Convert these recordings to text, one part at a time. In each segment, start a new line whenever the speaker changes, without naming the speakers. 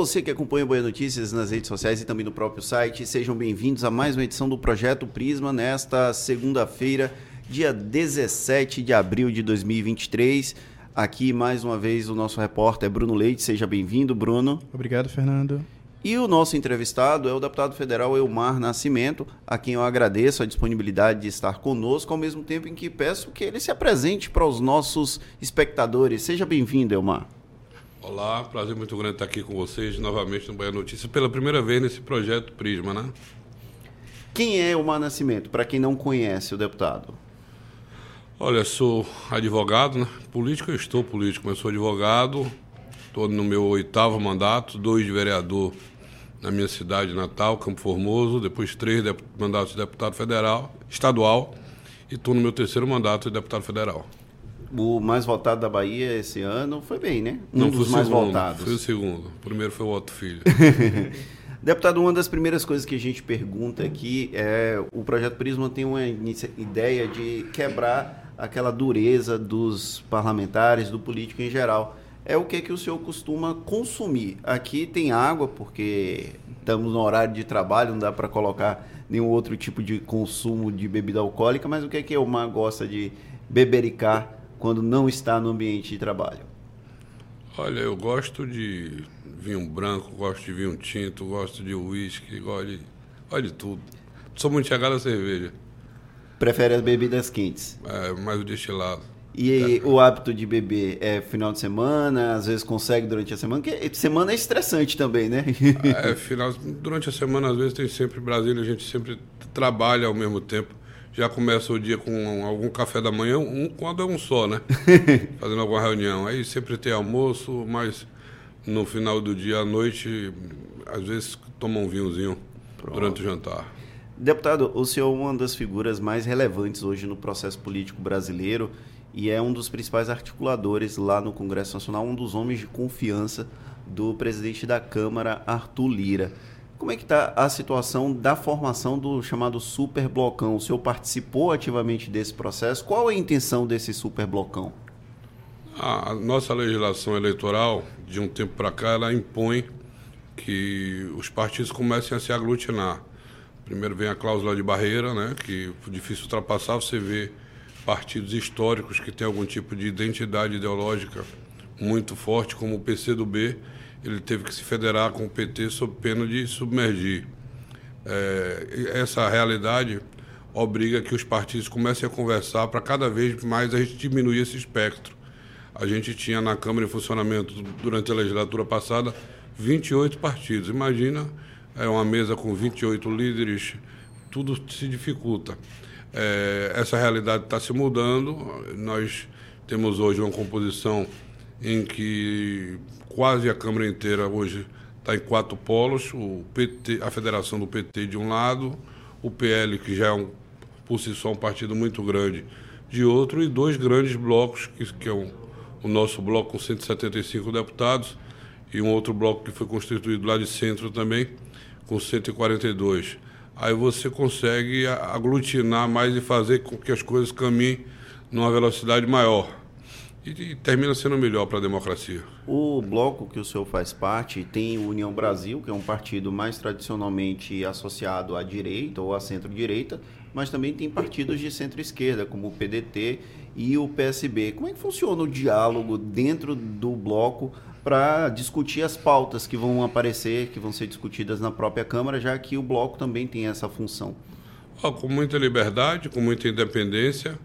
Você que acompanha o Boia Notícias nas redes sociais e também no próprio site. Sejam bem-vindos a mais uma edição do Projeto Prisma nesta segunda-feira, dia 17 de abril de 2023. Aqui, mais uma vez, o nosso repórter Bruno Leite. Seja bem-vindo, Bruno.
Obrigado, Fernando.
E o nosso entrevistado é o deputado federal Elmar Nascimento, a quem eu agradeço a disponibilidade de estar conosco, ao mesmo tempo em que peço que ele se apresente para os nossos espectadores. Seja bem-vindo, Elmar.
Olá, prazer muito grande estar aqui com vocês novamente no Bahia Notícias, pela primeira vez nesse projeto Prisma, né?
Quem é Elmar Nascimento, para quem não conhece o deputado?
Olha, sou advogado, né? Político eu estou político, mas sou advogado, estou no meu oitavo mandato, dois de vereador na minha cidade natal, Campo Formoso, depois três mandatos de deputado federal, estadual, e estou no meu terceiro mandato de deputado federal
o mais votado da Bahia esse ano foi bem, né? Um Não, dos mais segundo, votados.
Foi o segundo. O primeiro foi o Otto Filho.
Deputado, uma das primeiras coisas que a gente pergunta aqui é o projeto Prisma tem uma ideia de quebrar aquela dureza dos parlamentares, do político em geral. É o que que o senhor costuma consumir? Aqui tem água porque estamos no horário de trabalho, não dá para colocar nenhum outro tipo de consumo de bebida alcoólica, mas o que é que o Mar gosta de bebericar quando não está no ambiente de trabalho?
Olha, eu gosto de vinho branco, gosto de vinho tinto, gosto de uísque, gosto de, gosto de tudo. Sou muito chegado a cerveja.
Prefere as bebidas quentes?
É, mais o destilado.
E é. o hábito de beber é final de semana, às vezes consegue durante a semana, porque semana é estressante também, né?
é, final, durante a semana, às vezes tem sempre Brasília, a gente sempre trabalha ao mesmo tempo já começa o dia com algum café da manhã, um, quando é um só, né? Fazendo alguma reunião. Aí sempre tem almoço, mas no final do dia à noite, às vezes toma um vinhozinho Pronto. durante o jantar.
Deputado, o senhor é uma das figuras mais relevantes hoje no processo político brasileiro e é um dos principais articuladores lá no Congresso Nacional, um dos homens de confiança do presidente da Câmara, Arthur Lira. Como é que está a situação da formação do chamado super blocão? O senhor participou ativamente desse processo? Qual é a intenção desse super blocão?
A nossa legislação eleitoral, de um tempo para cá, ela impõe que os partidos comecem a se aglutinar. Primeiro vem a cláusula de barreira, né, que é difícil ultrapassar, você vê partidos históricos que têm algum tipo de identidade ideológica muito forte, como o PCdoB, ele teve que se federar com o PT sob pena de submergir. É, essa realidade obriga que os partidos comecem a conversar para cada vez mais a gente diminuir esse espectro. A gente tinha na Câmara em funcionamento durante a legislatura passada 28 partidos. Imagina é uma mesa com 28 líderes, tudo se dificulta. É, essa realidade está se mudando. Nós temos hoje uma composição em que quase a Câmara inteira hoje está em quatro polos, o PT, a federação do PT de um lado, o PL, que já é um, por si só um partido muito grande, de outro, e dois grandes blocos, que, que é um, o nosso bloco com 175 deputados, e um outro bloco que foi constituído lá de centro também, com 142. Aí você consegue aglutinar mais e fazer com que as coisas caminhem numa velocidade maior e, e termina sendo melhor para a democracia.
O bloco que o senhor faz parte tem o União Brasil, que é um partido mais tradicionalmente associado à direita ou à centro-direita, mas também tem partidos de centro-esquerda, como o PDT e o PSB. Como é que funciona o diálogo dentro do bloco para discutir as pautas que vão aparecer, que vão ser discutidas na própria Câmara, já que o bloco também tem essa função?
Oh, com muita liberdade, com muita independência,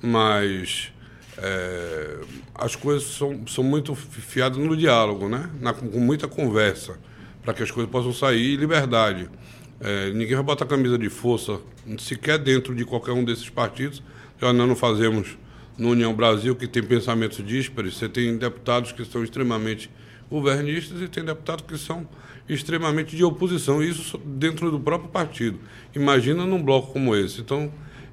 mas é, as coisas são, são muito fiadas no diálogo, né? Na, com muita conversa, para que as coisas possam sair em liberdade. É, ninguém vai botar camisa de força, sequer dentro de qualquer um desses partidos. Nós não fazemos no União Brasil, que tem pensamentos díspares. Você tem deputados que são extremamente governistas e tem deputados que são extremamente de oposição, isso dentro do próprio partido. Imagina num bloco como esse. Então,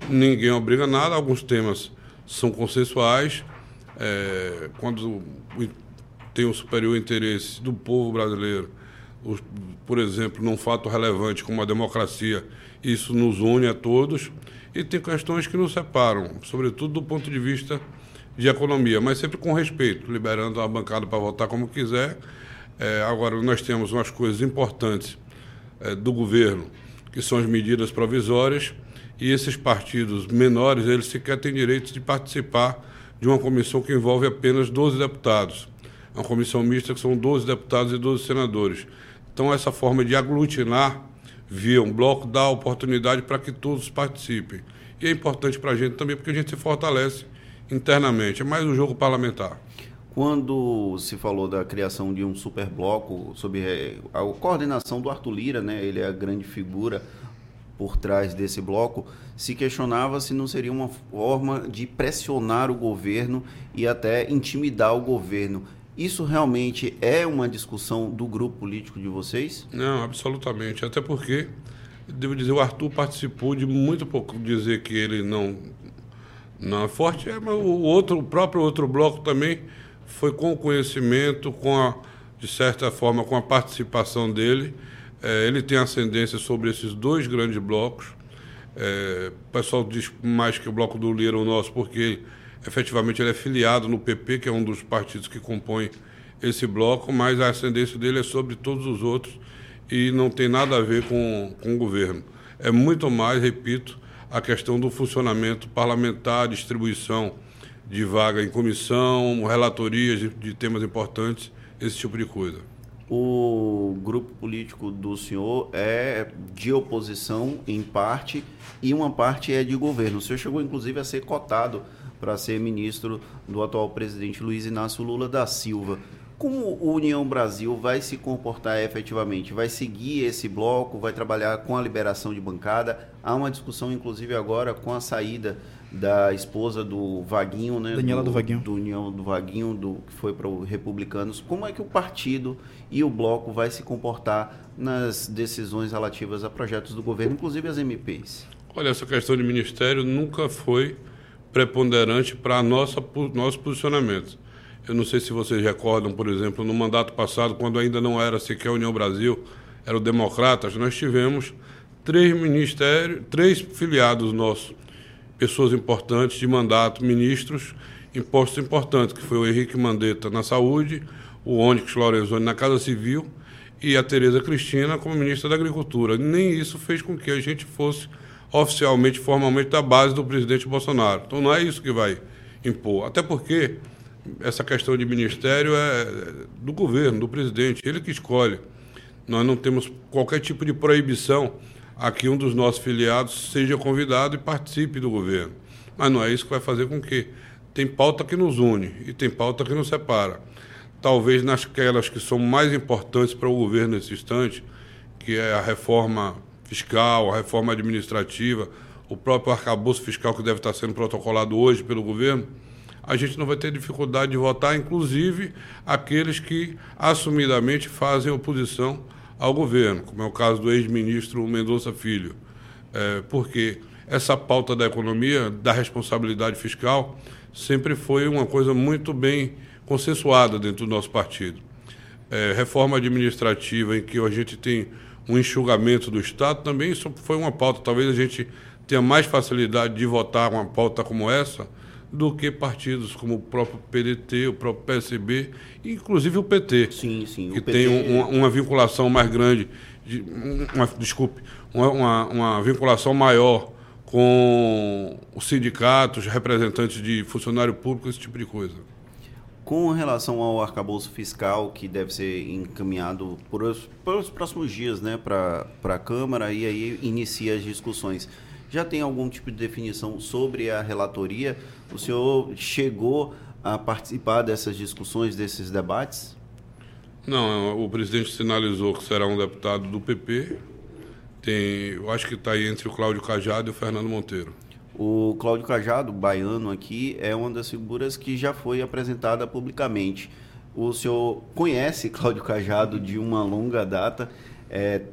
ninguém obriga nada, alguns temas são consensuais. É, quando tem um superior interesse do povo brasileiro, os, por exemplo, num fato relevante como a democracia, isso nos une a todos. E tem questões que nos separam, sobretudo do ponto de vista de economia, mas sempre com respeito, liberando a bancada para votar como quiser. É, agora, nós temos umas coisas importantes é, do governo, que são as medidas provisórias, e esses partidos menores, eles sequer têm direito de participar de uma comissão que envolve apenas 12 deputados. Uma comissão mista que são 12 deputados e 12 senadores. Então, essa forma de aglutinar via um bloco dá oportunidade para que todos participem. E é importante para a gente também, porque a gente se fortalece internamente. É mais um jogo parlamentar.
Quando se falou da criação de um superbloco, sob eh, a coordenação do Arthur Lira, né, ele é a grande figura por trás desse bloco, se questionava se não seria uma forma de pressionar o governo e até intimidar o governo. Isso realmente é uma discussão do grupo político de vocês?
Não, absolutamente. Até porque, devo dizer, o Arthur participou de muito pouco dizer que ele não, não é forte, é, mas o, outro, o próprio outro bloco também foi com o conhecimento, com a, de certa forma, com a participação dele. É, ele tem ascendência sobre esses dois grandes blocos. É, o pessoal diz mais que o bloco do Lira é o nosso, porque efetivamente ele é filiado no PP, que é um dos partidos que compõem esse bloco, mas a ascendência dele é sobre todos os outros e não tem nada a ver com, com o governo. É muito mais, repito, a questão do funcionamento parlamentar, distribuição de vaga em comissão, relatorias de, de temas importantes, esse tipo de coisa.
O grupo político do senhor é de oposição em parte e uma parte é de governo. O senhor chegou inclusive a ser cotado para ser ministro do atual presidente Luiz Inácio Lula da Silva. Como o União Brasil vai se comportar efetivamente? Vai seguir esse bloco? Vai trabalhar com a liberação de bancada? Há uma discussão, inclusive, agora com a saída da esposa do Vaguinho, né?
Daniela do, do Vaguinho.
Do União do Vaguinho, do, que foi para os republicanos. Como é que o partido e o bloco vai se comportar nas decisões relativas a projetos do governo, inclusive as MPs?
Olha, essa questão de ministério nunca foi preponderante para nosso posicionamento. Eu não sei se vocês recordam, por exemplo, no mandato passado, quando ainda não era sequer União Brasil, era o Democratas, nós tivemos três ministérios, três filiados nossos pessoas importantes de mandato, ministros, em postos importantes, que foi o Henrique Mandetta na saúde, o Onyx Lorenzoni na Casa Civil e a Tereza Cristina como ministra da Agricultura. Nem isso fez com que a gente fosse oficialmente, formalmente, da base do presidente Bolsonaro. Então não é isso que vai impor. Até porque essa questão de ministério é do governo, do presidente, ele que escolhe. Nós não temos qualquer tipo de proibição a que um dos nossos filiados seja convidado e participe do governo. Mas não é isso que vai fazer com que. Tem pauta que nos une e tem pauta que nos separa. Talvez nasquelas que são mais importantes para o governo nesse instante, que é a reforma fiscal, a reforma administrativa, o próprio arcabouço fiscal que deve estar sendo protocolado hoje pelo governo, a gente não vai ter dificuldade de votar, inclusive aqueles que assumidamente fazem oposição ao governo, como é o caso do ex-ministro Mendonça Filho, é, porque essa pauta da economia, da responsabilidade fiscal, sempre foi uma coisa muito bem consensuada dentro do nosso partido. É, reforma administrativa, em que a gente tem um enxugamento do Estado, também isso foi uma pauta. Talvez a gente tenha mais facilidade de votar uma pauta como essa do que partidos como o próprio PDT, o próprio PSB, inclusive o PT.
Sim, sim.
Que PT... tem uma, uma, vinculação mais grande, de, uma, desculpe, uma, uma, vinculação maior com os sindicatos, representantes de funcionário público, esse tipo de coisa.
Com relação ao arcabouço fiscal, que deve ser encaminhado por os, por os próximos dias né, para a Câmara, e aí inicia as discussões já tem algum tipo de definição sobre a relatoria? O senhor chegou a participar dessas discussões, desses debates?
Não, o presidente sinalizou que será um deputado do PP. Tem, eu acho que está aí entre o Cláudio Cajado e o Fernando Monteiro.
O Cláudio Cajado, baiano aqui, é uma das figuras que já foi apresentada publicamente. O senhor conhece Cláudio Cajado de uma longa data, é,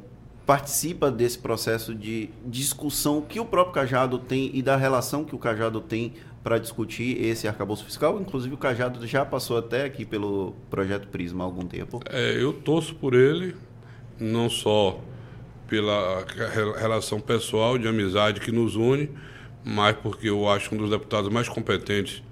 participa desse processo de discussão que o próprio Cajado tem e da relação que o Cajado tem para discutir esse arcabouço fiscal. Inclusive, o Cajado já passou até aqui pelo projeto Prisma há algum tempo.
É, eu torço por ele, não só pela relação pessoal de amizade que nos une, mas porque eu acho um dos deputados mais competentes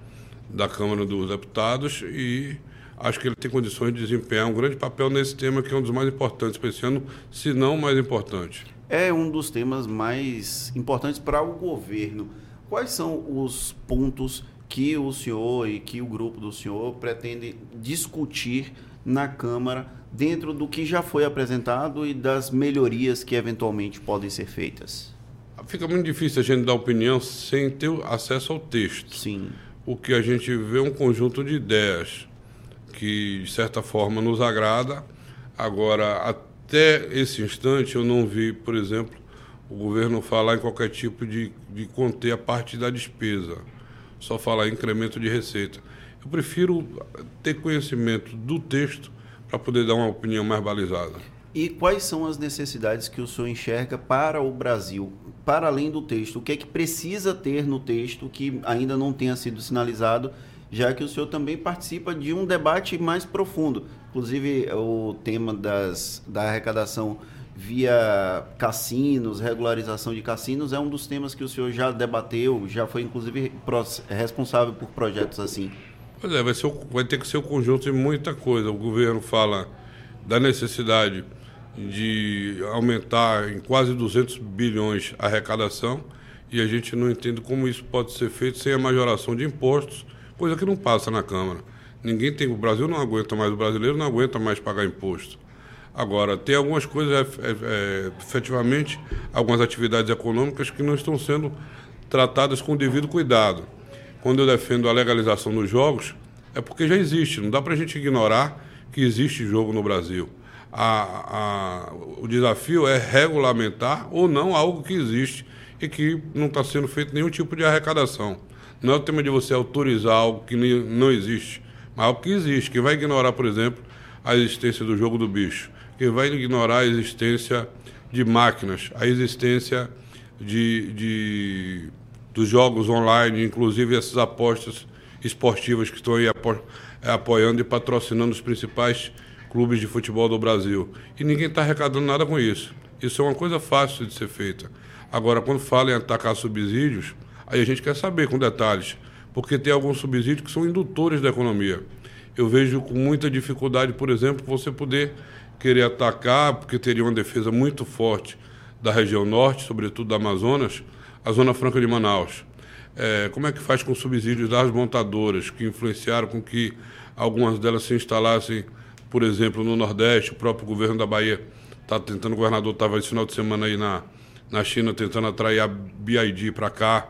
da Câmara dos Deputados e acho que ele tem condições de desempenhar um grande papel nesse tema que é um dos mais importantes para esse ano, se não mais importante.
É um dos temas mais importantes para o governo. Quais são os pontos que o senhor e que o grupo do senhor pretende discutir na Câmara dentro do que já foi apresentado e das melhorias que eventualmente podem ser feitas?
Fica muito difícil a gente dar opinião sem ter acesso ao texto.
Sim.
O que a gente vê é um conjunto de ideias que, de certa forma, nos agrada. Agora, até esse instante, eu não vi, por exemplo, o governo falar em qualquer tipo de, de conter a parte da despesa, só falar em incremento de receita. Eu prefiro ter conhecimento do texto para poder dar uma opinião mais balizada.
E quais são as necessidades que o senhor enxerga para o Brasil, para além do texto? O que é que precisa ter no texto que ainda não tenha sido sinalizado, já que o senhor também participa de um debate mais profundo? Inclusive, o tema das, da arrecadação via cassinos, regularização de cassinos, é um dos temas que o senhor já debateu, já foi inclusive responsável por projetos assim.
Pois é, vai, ser, vai ter que ser o um conjunto de muita coisa. O governo fala da necessidade de aumentar em quase 200 bilhões a arrecadação e a gente não entende como isso pode ser feito sem a majoração de impostos, coisa que não passa na Câmara. Ninguém tem, o Brasil não aguenta mais, o brasileiro não aguenta mais pagar imposto. Agora, tem algumas coisas, é, é, efetivamente, algumas atividades econômicas que não estão sendo tratadas com o devido cuidado. Quando eu defendo a legalização dos jogos, é porque já existe, não dá para a gente ignorar que existe jogo no Brasil a, a, o desafio é regulamentar ou não algo que existe e que não está sendo feito nenhum tipo de arrecadação. Não é o tema de você autorizar algo que não existe, mas algo que existe. Quem vai ignorar, por exemplo, a existência do jogo do bicho? Quem vai ignorar a existência de máquinas, a existência de, de dos jogos online, inclusive essas apostas esportivas que estão aí apo, apoiando e patrocinando os principais clubes de futebol do Brasil. E ninguém está arrecadando nada com isso. Isso é uma coisa fácil de ser feita. Agora, quando fala em atacar subsídios, aí a gente quer saber com detalhes, porque tem alguns subsídios que são indutores da economia. Eu vejo com muita dificuldade, por exemplo, você poder querer atacar, porque teria uma defesa muito forte da região norte, sobretudo da Amazonas, a Zona Franca de Manaus. É, como é que faz com subsídios das montadoras, que influenciaram com que algumas delas se instalassem por exemplo, no Nordeste, o próprio governo da Bahia está tentando, o governador estava esse final de semana aí na, na China tentando atrair a BID para cá.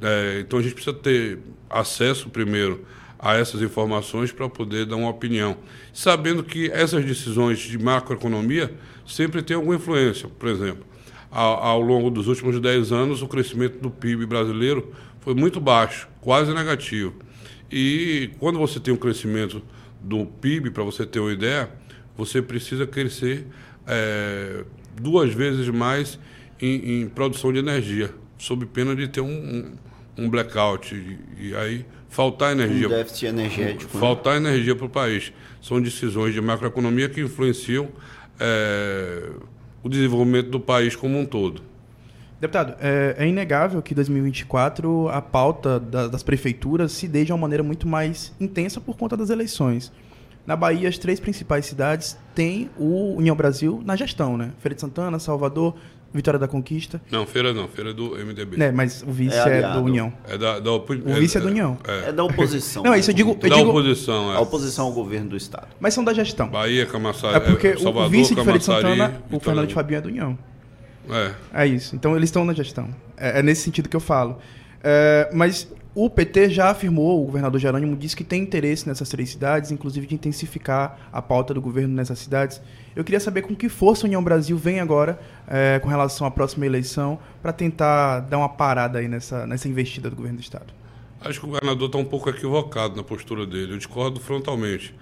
É, então a gente precisa ter acesso primeiro a essas informações para poder dar uma opinião. Sabendo que essas decisões de macroeconomia sempre têm alguma influência. Por exemplo, ao, ao longo dos últimos 10 anos, o crescimento do PIB brasileiro foi muito baixo, quase negativo. E quando você tem um crescimento do PIB, para você ter uma ideia, você precisa crescer é, duas vezes mais em, em, produção de energia, sob pena de ter um, um, um blackout. E, e, aí faltar energia.
Um déficit energético.
Né? Faltar né? energia para o país. São decisões de macroeconomia que influenciam é, o desenvolvimento do país como um todo.
Deputado, é, é, inegável que em 2024 a pauta da, das prefeituras se dê de uma maneira muito mais intensa por conta das eleições. Na Bahia, as três principais cidades têm o União Brasil na gestão, né? Feira de Santana, Salvador, Vitória da Conquista.
Não, Feira não, Feira é do MDB.
É, mas o vice é, é do União.
É da, da
o vice é, é do União.
É. é, da oposição.
não, isso eu digo. Eu
da
digo,
oposição, é.
A oposição ao governo do Estado.
Mas são da gestão.
Bahia, Camaçari.
É porque Salvador, o vice de Feira de Santana, o Fernando de Fabinho é do União.
É.
É isso. Então eles estão na gestão. É, é nesse sentido que eu falo. É, mas o PT já afirmou, o governador Jerônimo disse que tem interesse nessas três cidades, inclusive de intensificar a pauta do governo nessas cidades. Eu queria saber com que força a União Brasil vem agora é, com relação à próxima eleição para tentar dar uma parada aí nessa, nessa investida do governo do Estado.
Acho que o governador está um pouco equivocado na postura dele. Eu discordo frontalmente.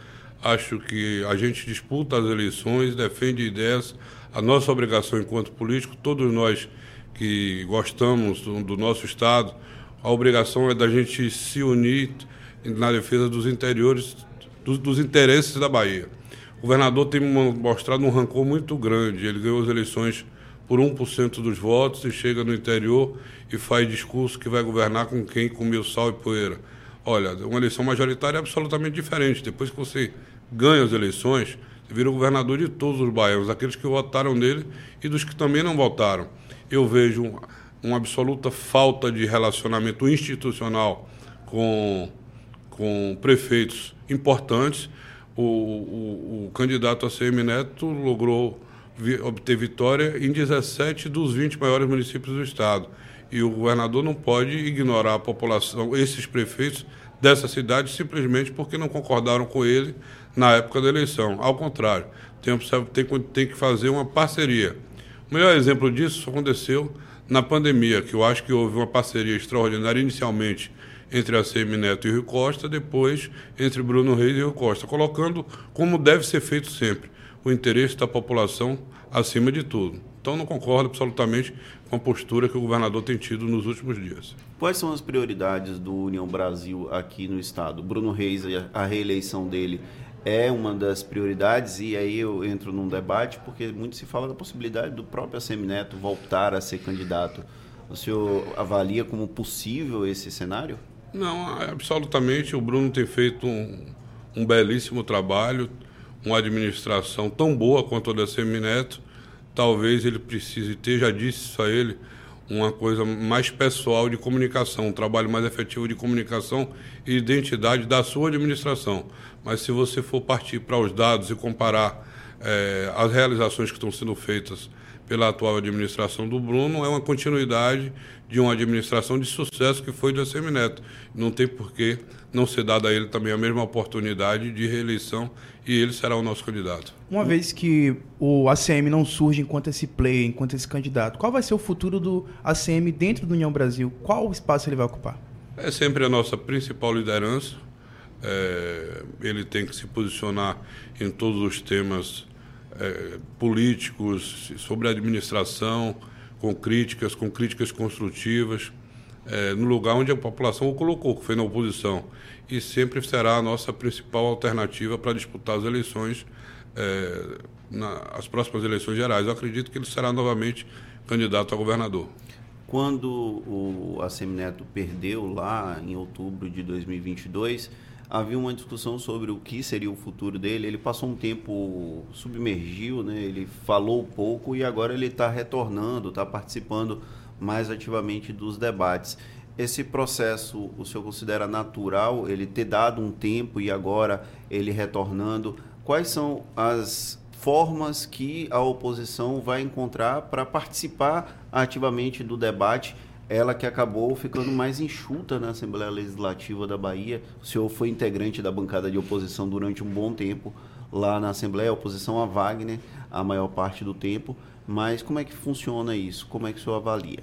Acho que a gente disputa as eleições, defende ideias a nossa obrigação enquanto político, todos nós que gostamos do, nosso Estado, a obrigação é da gente se unir na defesa dos interiores, dos, dos interesses da Bahia. O governador tem mostrado um rancor muito grande. Ele ganhou as eleições por 1% dos votos e chega no interior e faz discurso que vai governar com quem comeu sal e poeira. Olha, uma eleição majoritária é absolutamente diferente. Depois que você ganha as eleições, você vira o governador de todos os baianos, aqueles que votaram nele e dos que também não votaram. Eu vejo uma absoluta falta de relacionamento institucional com, com prefeitos importantes. O, o, o candidato a CM Neto logrou vi, obter vitória em 17 dos 20 maiores municípios do estado. E o governador não pode ignorar a população, esses prefeitos dessa cidade, simplesmente porque não concordaram com ele na época da eleição. Ao contrário, tem, tem, tem que fazer uma parceria. O melhor exemplo disso aconteceu na pandemia, que eu acho que houve uma parceria extraordinária inicialmente entre a CM Neto e o Rio Costa, depois entre Bruno Reis e o Rio Costa, colocando como deve ser feito sempre, o interesse da população acima de tudo. Então não concordo absolutamente com a postura que o governador tem tido nos últimos dias.
Quais são as prioridades do União Brasil aqui no estado? Bruno Reis, a reeleição dele é uma das prioridades e aí eu entro num debate porque muito se fala da possibilidade do próprio Neto voltar a ser candidato. O senhor avalia como possível esse cenário?
Não, absolutamente. O Bruno tem feito um, um belíssimo trabalho, uma administração tão boa quanto a da Semineto. Talvez ele precise ter, já disse isso a ele, uma coisa mais pessoal de comunicação, um trabalho mais efetivo de comunicação e identidade da sua administração. Mas se você for partir para os dados e comparar é, as realizações que estão sendo feitas pela atual administração do Bruno, é uma continuidade de uma administração de sucesso que foi do Semineto. Não tem por que não ser dada a ele também a mesma oportunidade de reeleição e ele será o nosso candidato.
Uma vez que o ACM não surge enquanto esse player, enquanto esse candidato, qual vai ser o futuro do ACM dentro do União Brasil? Qual espaço ele vai ocupar?
É sempre a nossa principal liderança. É, ele tem que se posicionar em todos os temas é, políticos, sobre a administração, com críticas, com críticas construtivas, é, no lugar onde a população o colocou, que foi na oposição. E sempre será a nossa principal alternativa para disputar as eleições, é, na, as próximas eleições gerais. Eu acredito que ele será novamente candidato a governador.
Quando o Assemineto perdeu lá em outubro de 2022, havia uma discussão sobre o que seria o futuro dele. Ele passou um tempo submergiu, né? ele falou pouco e agora ele está retornando, está participando mais ativamente dos debates. Esse processo o senhor considera natural, ele ter dado um tempo e agora ele retornando? Quais são as formas que a oposição vai encontrar para participar ativamente do debate ela que acabou ficando mais enxuta na Assembleia Legislativa da Bahia. O senhor foi integrante da bancada de oposição durante um bom tempo lá na Assembleia, oposição a Wagner, a maior parte do tempo. Mas como é que funciona isso? Como é que o senhor avalia?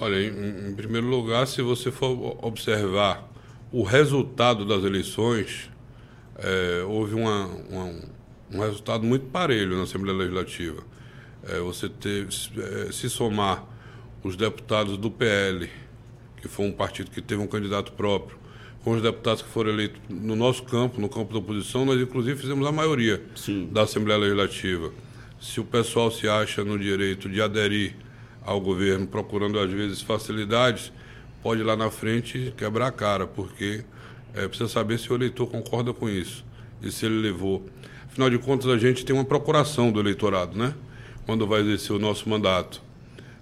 Olha, em, em primeiro lugar, se você for observar o resultado das eleições, é, houve uma, uma, um resultado muito parelho na Assembleia Legislativa. É, você teve, é, se somar os deputados do PL, que foi um partido que teve um candidato próprio, com os deputados que foram eleitos no nosso campo, no campo da oposição, nós inclusive fizemos a maioria Sim. da Assembleia Legislativa. Se o pessoal se acha no direito de aderir ao governo, procurando às vezes facilidades, pode ir lá na frente quebrar a cara, porque é, precisa saber se o eleitor concorda com isso e se ele levou. Afinal de contas, a gente tem uma procuração do eleitorado, né? Quando vai exercer o nosso mandato.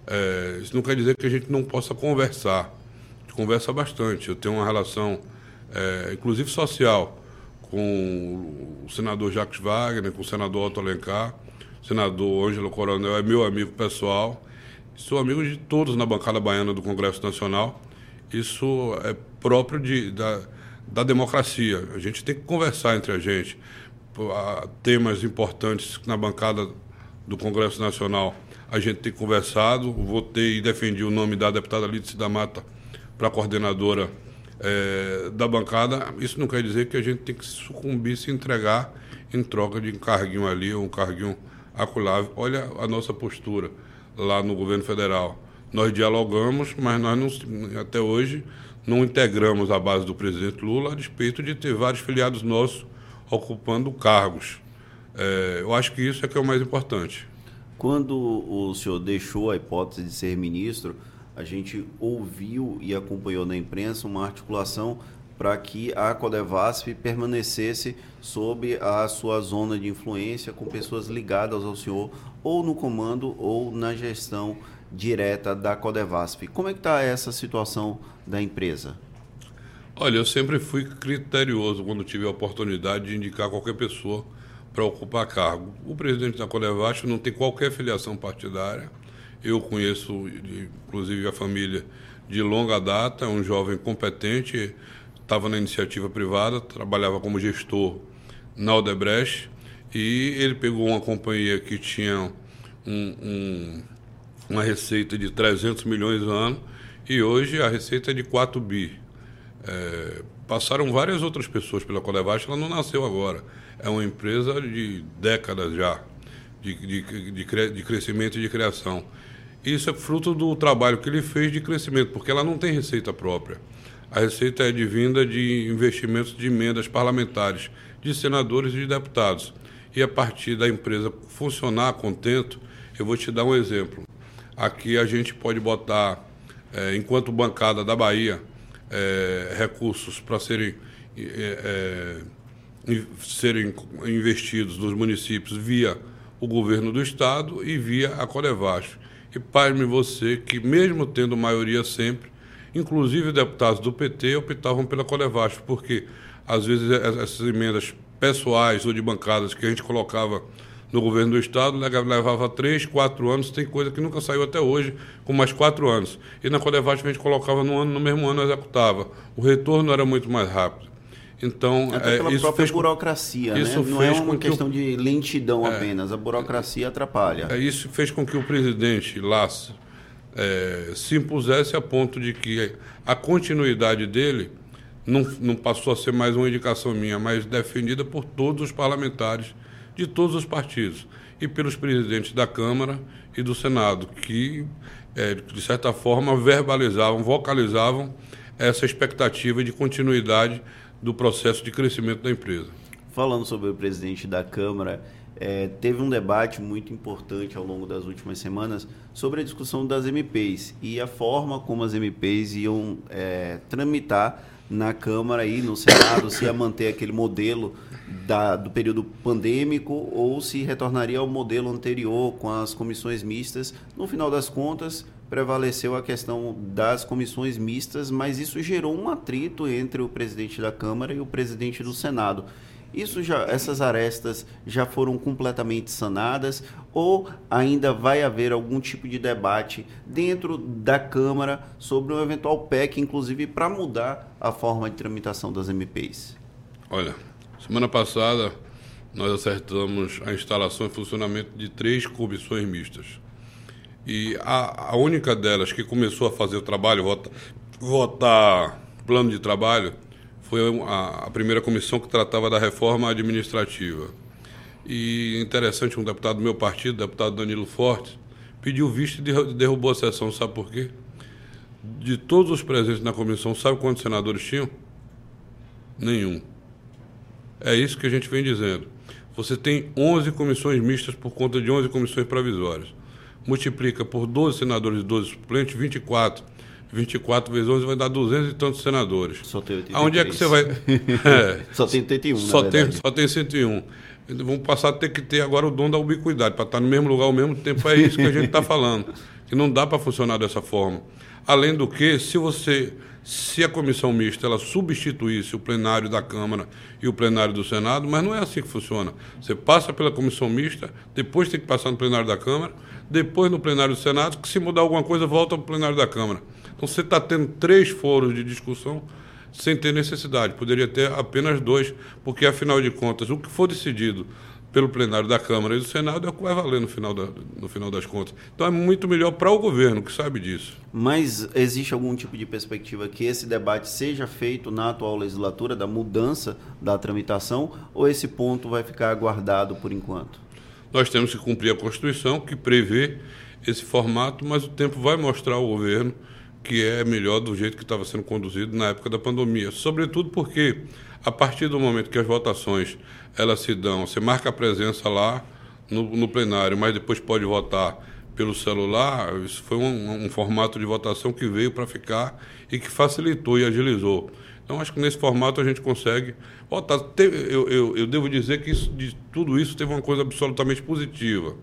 É, isso não quer dizer que a gente não possa conversar. A gente conversa bastante. Eu tenho uma relação, é, inclusive social, com o senador Jacques Wagner, com o senador Otto Alencar. Senador Ângelo Coronel é meu amigo pessoal. Sou amigo de todos na bancada baiana do Congresso Nacional. Isso é próprio de, da, da democracia. A gente tem que conversar entre a gente. Temas importantes na bancada do Congresso Nacional a gente tem conversado, votei e defendi o nome da deputada Lídice da Mata para coordenadora é, da bancada. Isso não quer dizer que a gente tem que sucumbir, se entregar em troca de um carguinho ali ou um carguinho acolá. Olha a nossa postura lá no governo federal. Nós dialogamos, mas nós não, até hoje não integramos a base do presidente Lula a despeito de ter vários filiados nossos ocupando cargos. É, eu acho que isso é que é o mais importante.
Quando o senhor deixou a hipótese de ser ministro, a gente ouviu e acompanhou na imprensa uma articulação para que a Codevasf permanecesse sob a sua zona de influência com pessoas ligadas ao senhor ou no comando ou na gestão direta da Codevasf. Como é que está essa situação da empresa?
Olha, eu sempre fui criterioso quando tive a oportunidade de indicar qualquer pessoa para ocupar cargo. O presidente da Codevasf não tem qualquer filiação partidária. Eu conheço, inclusive, a família de longa data, um jovem competente, estava na iniciativa privada, trabalhava como gestor na Odebrecht e ele pegou uma companhia que tinha um, um, uma receita de 300 milhões no ano e hoje a receita é de 4 bi. É, passaram várias outras pessoas pela Codevast, ela não nasceu agora. É uma empresa de décadas já, de, de, de, de crescimento e de criação. Isso é fruto do trabalho que ele fez de crescimento, porque ela não tem receita própria. A receita é de vinda de investimentos de emendas parlamentares, de senadores e de deputados. E a partir da empresa funcionar contento, eu vou te dar um exemplo. Aqui a gente pode botar, é, enquanto bancada da Bahia, é, recursos para serem, é, serem investidos nos municípios via o governo do estado e via a Colevasf. E pasme você que, mesmo tendo maioria sempre, Inclusive, deputados do PT optavam pela Colevasf, porque às vezes essas emendas pessoais ou de bancadas que a gente colocava no governo do Estado levava três, quatro anos, tem coisa que nunca saiu até hoje, com mais quatro anos. E na Colevasf a gente colocava no, ano, no mesmo ano executava. O retorno era muito mais rápido. Então,
Até pela é, isso própria fez burocracia, né? isso né? Não é uma questão o, de lentidão é, apenas, a burocracia atrapalha.
É, isso fez com que o presidente Lasso é, se impusesse a ponto de que a continuidade dele não, não passou a ser mais uma indicação minha, mas defendida por todos os parlamentares de todos os partidos e pelos presidentes da Câmara e do Senado, que, é, de certa forma, verbalizavam, vocalizavam essa expectativa de continuidade do processo de crescimento da empresa.
Falando sobre o presidente da Câmara, é, teve um debate muito importante ao longo das últimas semanas sobre a discussão das MPs e a forma como as MPs iam é, tramitar na Câmara e no Senado, se ia manter aquele modelo da, do período pandêmico ou se retornaria ao modelo anterior com as comissões mistas. No final das contas, prevaleceu a questão das comissões mistas, mas isso gerou um atrito entre o presidente da Câmara e o presidente do Senado. Isso já, essas arestas já foram completamente sanadas ou ainda vai haver algum tipo de debate dentro da Câmara sobre um eventual PEC, inclusive para mudar a forma de tramitação das MPs?
Olha, semana passada nós acertamos a instalação e funcionamento de três comissões mistas. E a, a única delas que começou a fazer o trabalho, votar, votar plano de trabalho, foi a, a primeira comissão que tratava da reforma administrativa. E interessante, um deputado do meu partido, deputado Danilo Forte, pediu visto e derrubou a sessão. Sabe por quê? De todos os presentes na comissão, sabe quantos senadores tinham? Nenhum. É isso que a gente vem dizendo. Você tem 11 comissões mistas por conta de 11 comissões provisórias. Multiplica por 12 senadores e 12 suplentes, 24. 24 vezes 11 vai dar 200 e tantos senadores.
Só tem 83.
Aonde é que você vai.
É, só tem 81,
só tem, só tem 101. Vamos passar a ter que ter agora o dom da ubiquidade, para estar no mesmo lugar ao mesmo tempo. É isso que a gente está falando. Que não dá para funcionar dessa forma. Além do que, se você. Se a comissão mista ela substituísse o plenário da Câmara e o plenário do Senado, mas não é assim que funciona. Você passa pela comissão mista, depois tem que passar no plenário da Câmara, depois no plenário do Senado, que se mudar alguma coisa, volta para o plenário da Câmara. Então você está tendo três foros de discussão sem ter necessidade. Poderia ter apenas dois, porque afinal de contas, o que for decidido pelo plenário da Câmara e do Senado é o que vai valer no final, da, no final das contas. Então é muito melhor para o governo, que sabe disso.
Mas existe algum tipo de perspectiva que esse debate seja feito na atual legislatura, da mudança da tramitação, ou esse ponto vai ficar aguardado por enquanto?
Nós temos que cumprir a Constituição, que prevê esse formato, mas o tempo vai mostrar ao governo que é melhor do jeito que estava sendo conduzido na época da pandemia. Sobretudo porque, a partir do momento que as votações elas se dão, você marca a presença lá no, no plenário, mas depois pode votar pelo celular, isso foi um, um formato de votação que veio para ficar e que facilitou e agilizou. Então, acho que nesse formato a gente consegue votar. Eu, eu, eu devo dizer que isso, de tudo isso teve uma coisa absolutamente positiva.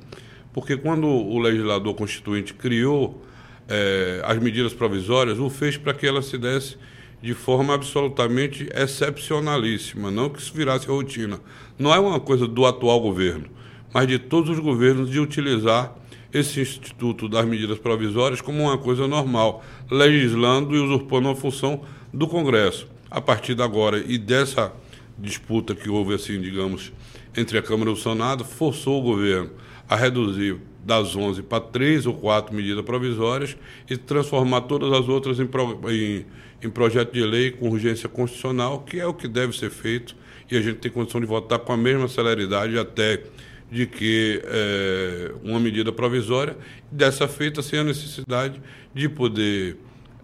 Porque quando o legislador constituinte criou é, as medidas provisórias, o fez para que ela se desse de forma absolutamente excepcionalíssima, não que isso virasse rotina. Não é uma coisa do atual governo, mas de todos os governos de utilizar esse instituto das medidas provisórias como uma coisa normal, legislando e usurpando a função do Congresso. A partir de agora e dessa disputa que houve, assim, digamos, entre a Câmara e o Senado, forçou o governo a reduzir das 11 para 3 ou 4 medidas provisórias e transformar todas as outras em, em, em projeto de lei com urgência constitucional, que é o que deve ser feito, e a gente tem condição de votar com a mesma celeridade até de que é, uma medida provisória, dessa feita sem a necessidade de poder,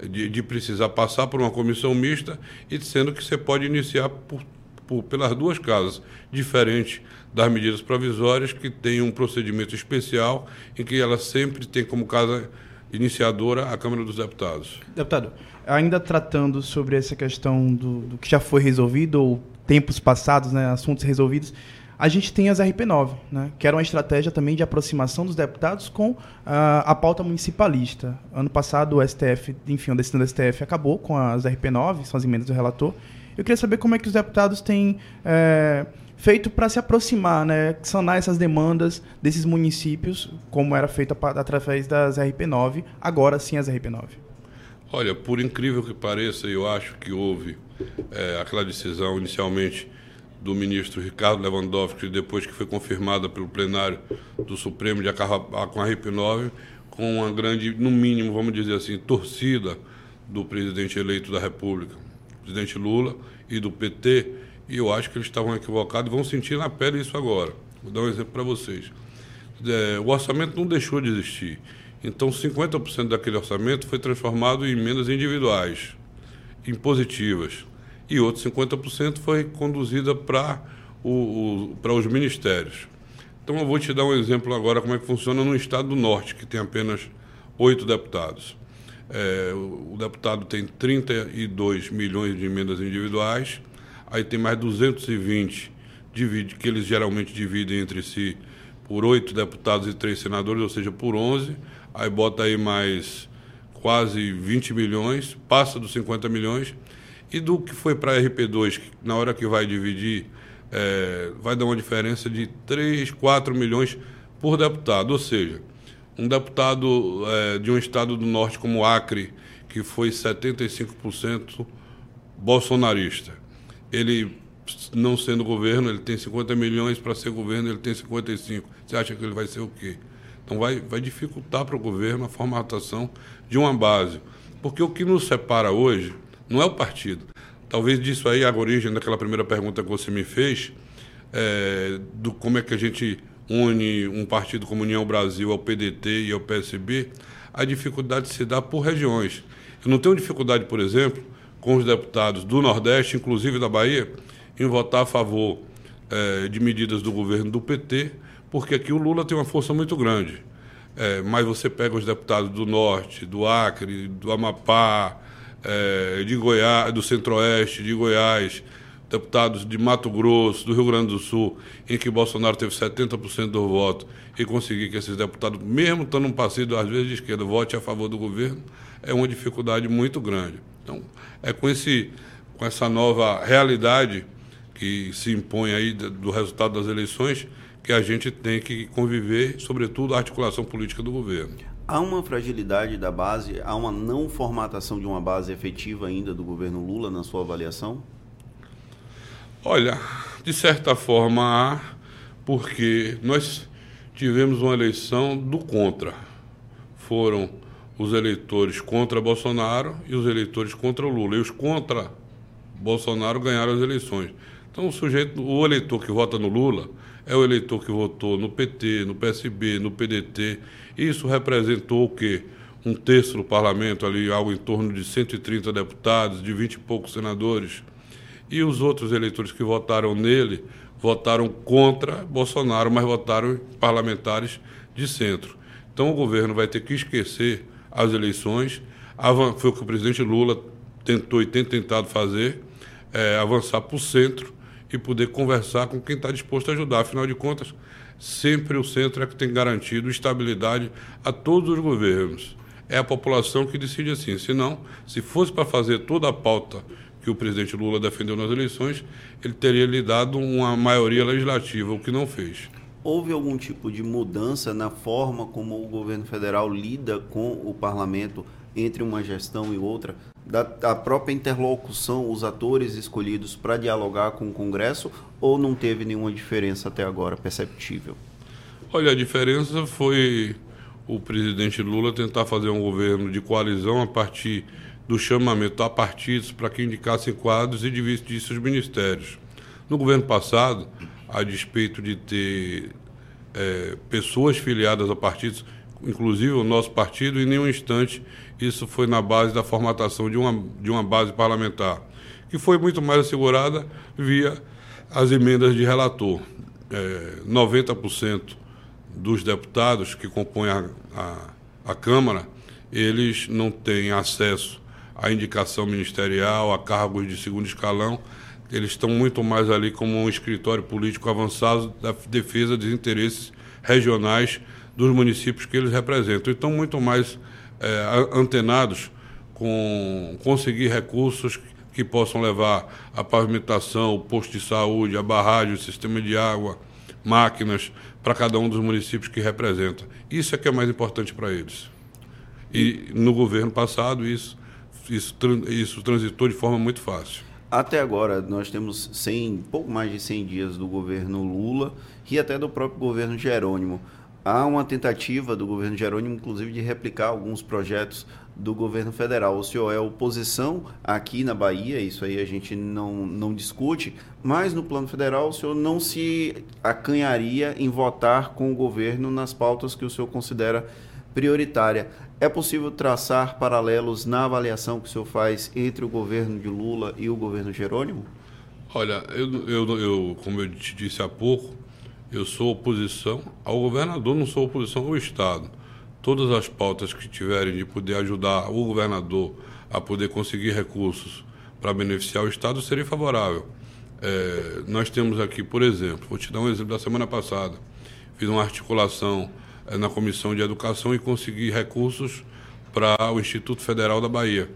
de, de, precisar passar por uma comissão mista, e sendo que você pode iniciar por, por, pelas duas casas, diferente das medidas provisórias, que tem um procedimento especial, em que ela sempre tem como casa iniciadora a Câmara dos Deputados.
Deputado, ainda tratando sobre essa questão do, do que já foi resolvido, ou tempos passados, né, assuntos resolvidos, a gente tem as RP9, né, que era uma estratégia também de aproximação dos deputados com uh, a pauta municipalista. Ano passado o STF, enfim, a decisão do STF acabou com as RP9, são as emendas do relator. Eu queria saber como é que os deputados têm é, feito para se aproximar, né, sanar essas demandas desses municípios, como era feito através das RP9, agora sim as RP9.
Olha, por incrível que pareça, eu acho que houve é, aquela decisão inicialmente do ministro Ricardo Lewandowski, depois que foi confirmada pelo plenário do Supremo de acabar com a RP9, com uma grande, no mínimo, vamos dizer assim, torcida do presidente eleito da República, presidente Lula, e do PT, e eu acho que eles estavam equivocados e vão sentir na pele isso agora. Vou dar um exemplo para vocês. É, o orçamento não deixou de existir. Então, 50% daquele orçamento foi transformado em emendas individuais, impositivas e outros 50% foi conduzida para os ministérios. Então eu vou te dar um exemplo agora como é que funciona no estado do norte, que tem apenas oito deputados. É, o, deputado tem 32 milhões de emendas individuais, aí tem mais 220 divide, que eles geralmente dividem entre si por oito deputados e três senadores, ou seja, por 11, aí bota aí mais quase 20 milhões, passa dos 50 milhões, e do que foi para a RP2, que na hora que vai dividir, é, vai dar uma diferença de 3, 4 milhões por deputado. Ou seja, um deputado é, de um estado do norte como Acre, que foi 75% bolsonarista, ele, não sendo governo, ele tem 50 milhões para ser governo, ele tem 55. Você acha que ele vai ser o quê? Então vai, vai dificultar para o governo a formatação de uma base. Porque o que nos separa hoje não é o partido. Talvez disso aí a origem daquela primeira pergunta que você me fez, é, do como é que a gente une um partido como União Brasil ao PDT e ao PSB, a dificuldade se dá por regiões. Eu não tenho dificuldade, por exemplo, com os deputados do Nordeste, inclusive da Bahia, em votar a favor é, de medidas do governo do PT, porque aqui o Lula tem uma força muito grande. É, mas você pega os deputados do Norte, do Acre, do Amapá, é, de Goiás, do Centro-Oeste, de Goiás, deputados de Mato Grosso, do Rio Grande do Sul, em que Bolsonaro teve 70% do voto e conseguir que esses deputados, mesmo estando um partido às vezes de esquerda, vote a favor do governo, é uma dificuldade muito grande. Então, é com, esse, com essa nova realidade que se impõe aí do resultado das eleições que a gente tem que conviver, sobretudo a articulação política do governo.
Há uma fragilidade da base, há uma não formatação de uma base efetiva ainda do governo Lula na sua avaliação?
Olha, de certa forma há, porque nós tivemos uma eleição do contra. Foram os eleitores contra Bolsonaro e os eleitores contra Lula. E os contra Bolsonaro ganharam as eleições. Então o sujeito, o eleitor que vota no Lula é o eleitor que votou no PT, no PSB, no PDT isso representou o quê? Um terço do parlamento, ali, algo em torno de 130 deputados, de 20 e poucos senadores. E os outros eleitores que votaram nele votaram contra Bolsonaro, mas votaram parlamentares de centro. Então o governo vai ter que esquecer as eleições. Foi o que o presidente Lula tentou e tem tentado fazer, é, avançar para o centro e poder conversar com quem está disposto a ajudar. Afinal de contas, sempre o centro é que tem garantido estabilidade a todos os governos. É a população que decide assim. Se não, se fosse para fazer toda a pauta que o presidente Lula defendeu nas eleições, ele teria lhe dado uma maioria legislativa, o que não fez.
Houve algum tipo de mudança na forma como o governo federal lida com o parlamento entre uma gestão e outra? Da, da própria interlocução, os atores escolhidos para dialogar com o Congresso, ou não teve nenhuma diferença até agora perceptível?
Olha, a diferença foi o presidente Lula tentar fazer um governo de coalizão a partir do chamamento a partidos para que indicassem quadros e dividissem os ministérios. No governo passado, a despeito de ter é, pessoas filiadas a partidos, inclusive o nosso partido, em nenhum instante isso foi na base da formatação de uma, de uma base parlamentar, que foi muito mais assegurada via as emendas de relator. É, 90% dos deputados que compõem a, a, a Câmara, eles não têm acesso a indicação ministerial, a cargos de segundo escalão. Eles estão muito mais ali como um escritório político avançado da defesa dos interesses regionais dos municípios que eles representam. Então, muito mais é, antenados com conseguir recursos que possam levar a pavimentação, o posto de saúde, a barragem, o sistema de água, máquinas para cada um dos municípios que representa. Isso é que é mais importante para eles. E no governo passado isso isso, isso transitou de forma muito fácil.
Até agora, nós temos 100, pouco mais de 100 dias do governo Lula e até do próprio governo Jerônimo. Há uma tentativa do governo Jerônimo, inclusive, de replicar alguns projetos do governo federal. O senhor é oposição aqui na Bahia, isso aí a gente não, não discute, mas no plano federal o senhor não se acanharia em votar com o governo nas pautas que o senhor considera prioritária. É possível traçar paralelos na avaliação que o senhor faz entre o governo de Lula e o governo Jerônimo?
Olha, eu, eu, eu como eu te disse há pouco, eu sou oposição ao governador, não sou oposição ao Estado. Todas as pautas que tiverem de poder ajudar o governador a poder conseguir recursos para beneficiar o Estado seria favorável. É, nós temos aqui, por exemplo, vou te dar um exemplo da semana passada. Fiz uma articulação na Comissão de Educação e consegui recursos para o Instituto Federal da Bahia,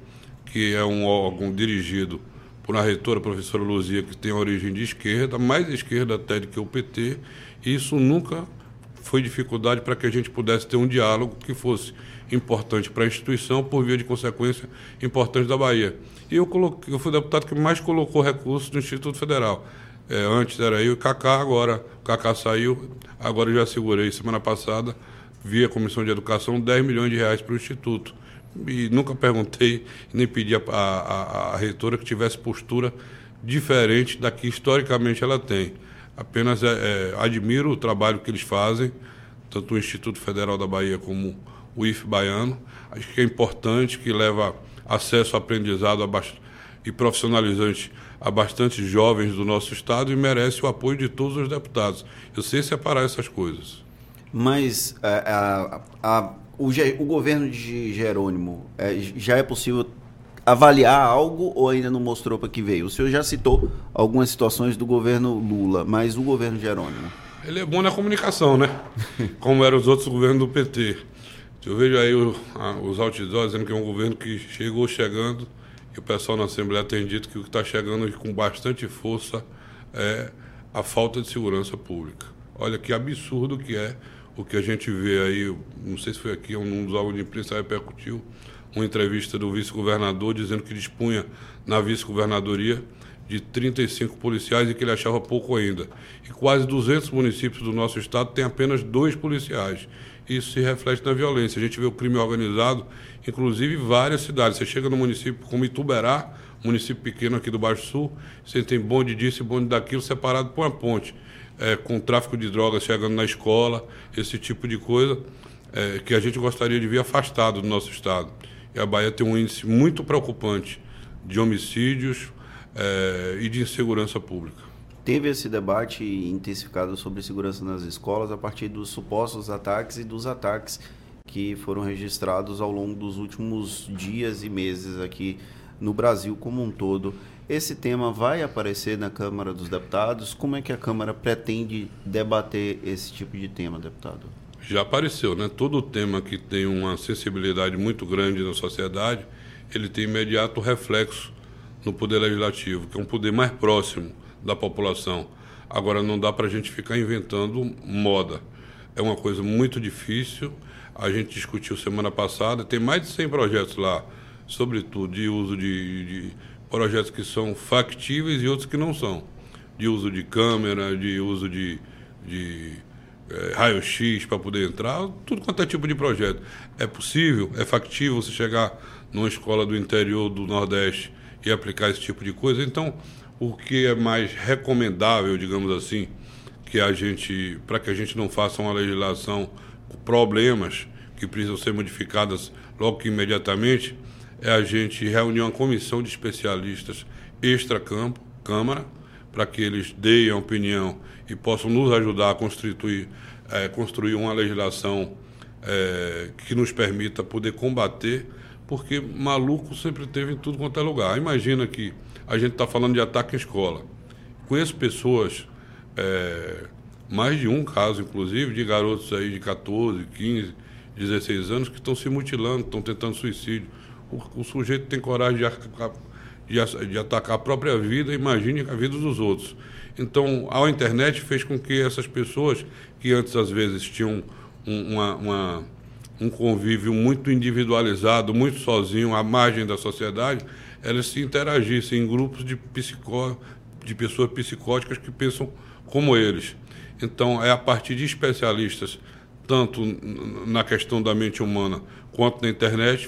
que é um órgão dirigido por uma reitora, a professora Luzia, que tem origem de esquerda, mais esquerda até do que o PT, e isso nunca foi dificuldade para que a gente pudesse ter um diálogo que fosse importante para a instituição, por via de consequência, importante da Bahia. E eu, coloquei, eu fui o deputado que mais colocou recursos no Instituto Federal. É, antes era eu e Cacá, agora o Cacá saiu, agora eu já segurei semana passada, via Comissão de Educação, 10 milhões de reais para o Instituto. E nunca perguntei, nem pedi a, a, a reitora que tivesse postura diferente da que historicamente ela tem. Apenas é, é, admiro o trabalho que eles fazem, tanto o Instituto Federal da Bahia como o IF Baiano. Acho que é importante, que leva acesso ao aprendizado e profissionalizante a bastante jovens do nosso estado e merece o apoio de todos os deputados. Eu sei separar essas coisas.
Mas é, a, a, a, o, o, governo de Jerônimo é, já é possível avaliar algo ou ainda não mostrou para que veio? O senhor já citou algumas situações do governo Lula, mas o governo Jerônimo?
Ele é bom na comunicação, né? Como eram os outros governos do PT. Eu vejo aí o, os outdoors dizendo que é um governo que chegou chegando o pessoal na Assembleia tem dito que o que está chegando com bastante força é a falta de segurança pública. Olha que absurdo que é o que a gente vê aí, não sei se foi aqui, um dos órgãos de imprensa repercutiu, uma entrevista do vice-governador dizendo que dispunha na vice-governadoria de 35 policiais e que ele achava pouco ainda. E quase 200 municípios do nosso estado têm apenas dois policiais. Isso se reflete na violência. A gente vê o crime organizado inclusive várias cidades. Você chega no município como Ituberá, município pequeno aqui do Baixo Sul, você tem bonde disso e bonde daquilo separado por uma ponte, é, com tráfico de drogas chegando na escola, esse tipo de coisa é, que a gente gostaria de ver afastado do nosso estado. E a Bahia tem um índice muito preocupante de homicídios é, e de insegurança pública.
Teve esse debate intensificado sobre segurança nas escolas a partir dos supostos ataques e dos ataques que foram registrados ao longo dos últimos dias e meses aqui no Brasil como um todo. Esse tema vai aparecer na Câmara dos Deputados? Como é que a Câmara pretende debater esse tipo de tema, deputado?
Já apareceu, né? Todo tema que tem uma sensibilidade muito grande na sociedade, ele tem imediato reflexo no Poder Legislativo, que é um poder mais próximo da população. Agora, não dá para a gente ficar inventando moda. É uma coisa muito difícil. A gente discutiu semana passada, tem mais de 100 projetos lá, sobretudo de uso de, de projetos que são factíveis e outros que não são. De uso de câmera, de uso de, de é, raio-x para poder entrar, tudo quanto é tipo de projeto. É possível, é factível você chegar numa escola do interior do Nordeste e aplicar esse tipo de coisa. Então, o que é mais recomendável, digamos assim, que a gente, para que a gente não faça uma legislação com problemas que precisam ser modificadas logo que imediatamente, é a gente reunir uma comissão de especialistas extra-campo, Câmara, para que eles deem a opinião e possam nos ajudar a construir, é, construir uma legislação é, que nos permita poder combater, porque maluco sempre teve em tudo quanto é lugar. Imagina que a gente está falando de ataque em escola. Conheço pessoas, é, mais de um caso, inclusive, de garotos aí de 14, 15, 16 anos que estão se mutilando, estão tentando suicídio. O, o sujeito tem coragem de, de, de, atacar a própria vida, imagine a vida dos outros. Então, a internet fez com que essas pessoas, que antes às vezes tinham um, uma, uma, um convívio muito individualizado, muito sozinho, à margem da sociedade, elas se interagissem em grupos de, psicó, de pessoas psicóticas que pensam como eles. Então, é a partir de especialistas, tanto na questão da mente humana quanto na internet,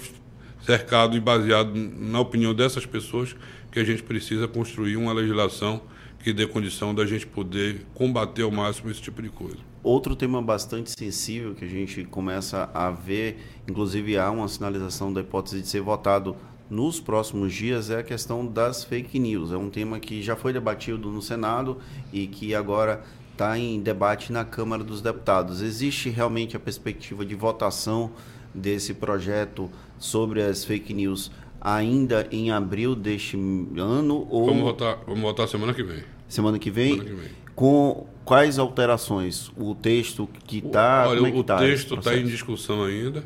cercado e baseado na opinião dessas pessoas, que a gente precisa construir uma legislação que dê condição da gente poder combater ao máximo esse tipo de coisa.
Outro tema bastante sensível que a gente começa a ver, inclusive há uma sinalização da hipótese de ser votado nos próximos dias, é a questão das fake news. É um tema que já foi debatido no Senado e que agora está em debate na Câmara dos Deputados. Existe realmente a perspectiva de votação desse projeto sobre as fake news ainda em abril deste ano? Ou...
Vamos votar, vamos votar semana que vem.
Semana que vem? Semana que vem. Com quais alterações? O texto que está.
Olha,
é
o
tá
texto está em discussão ainda.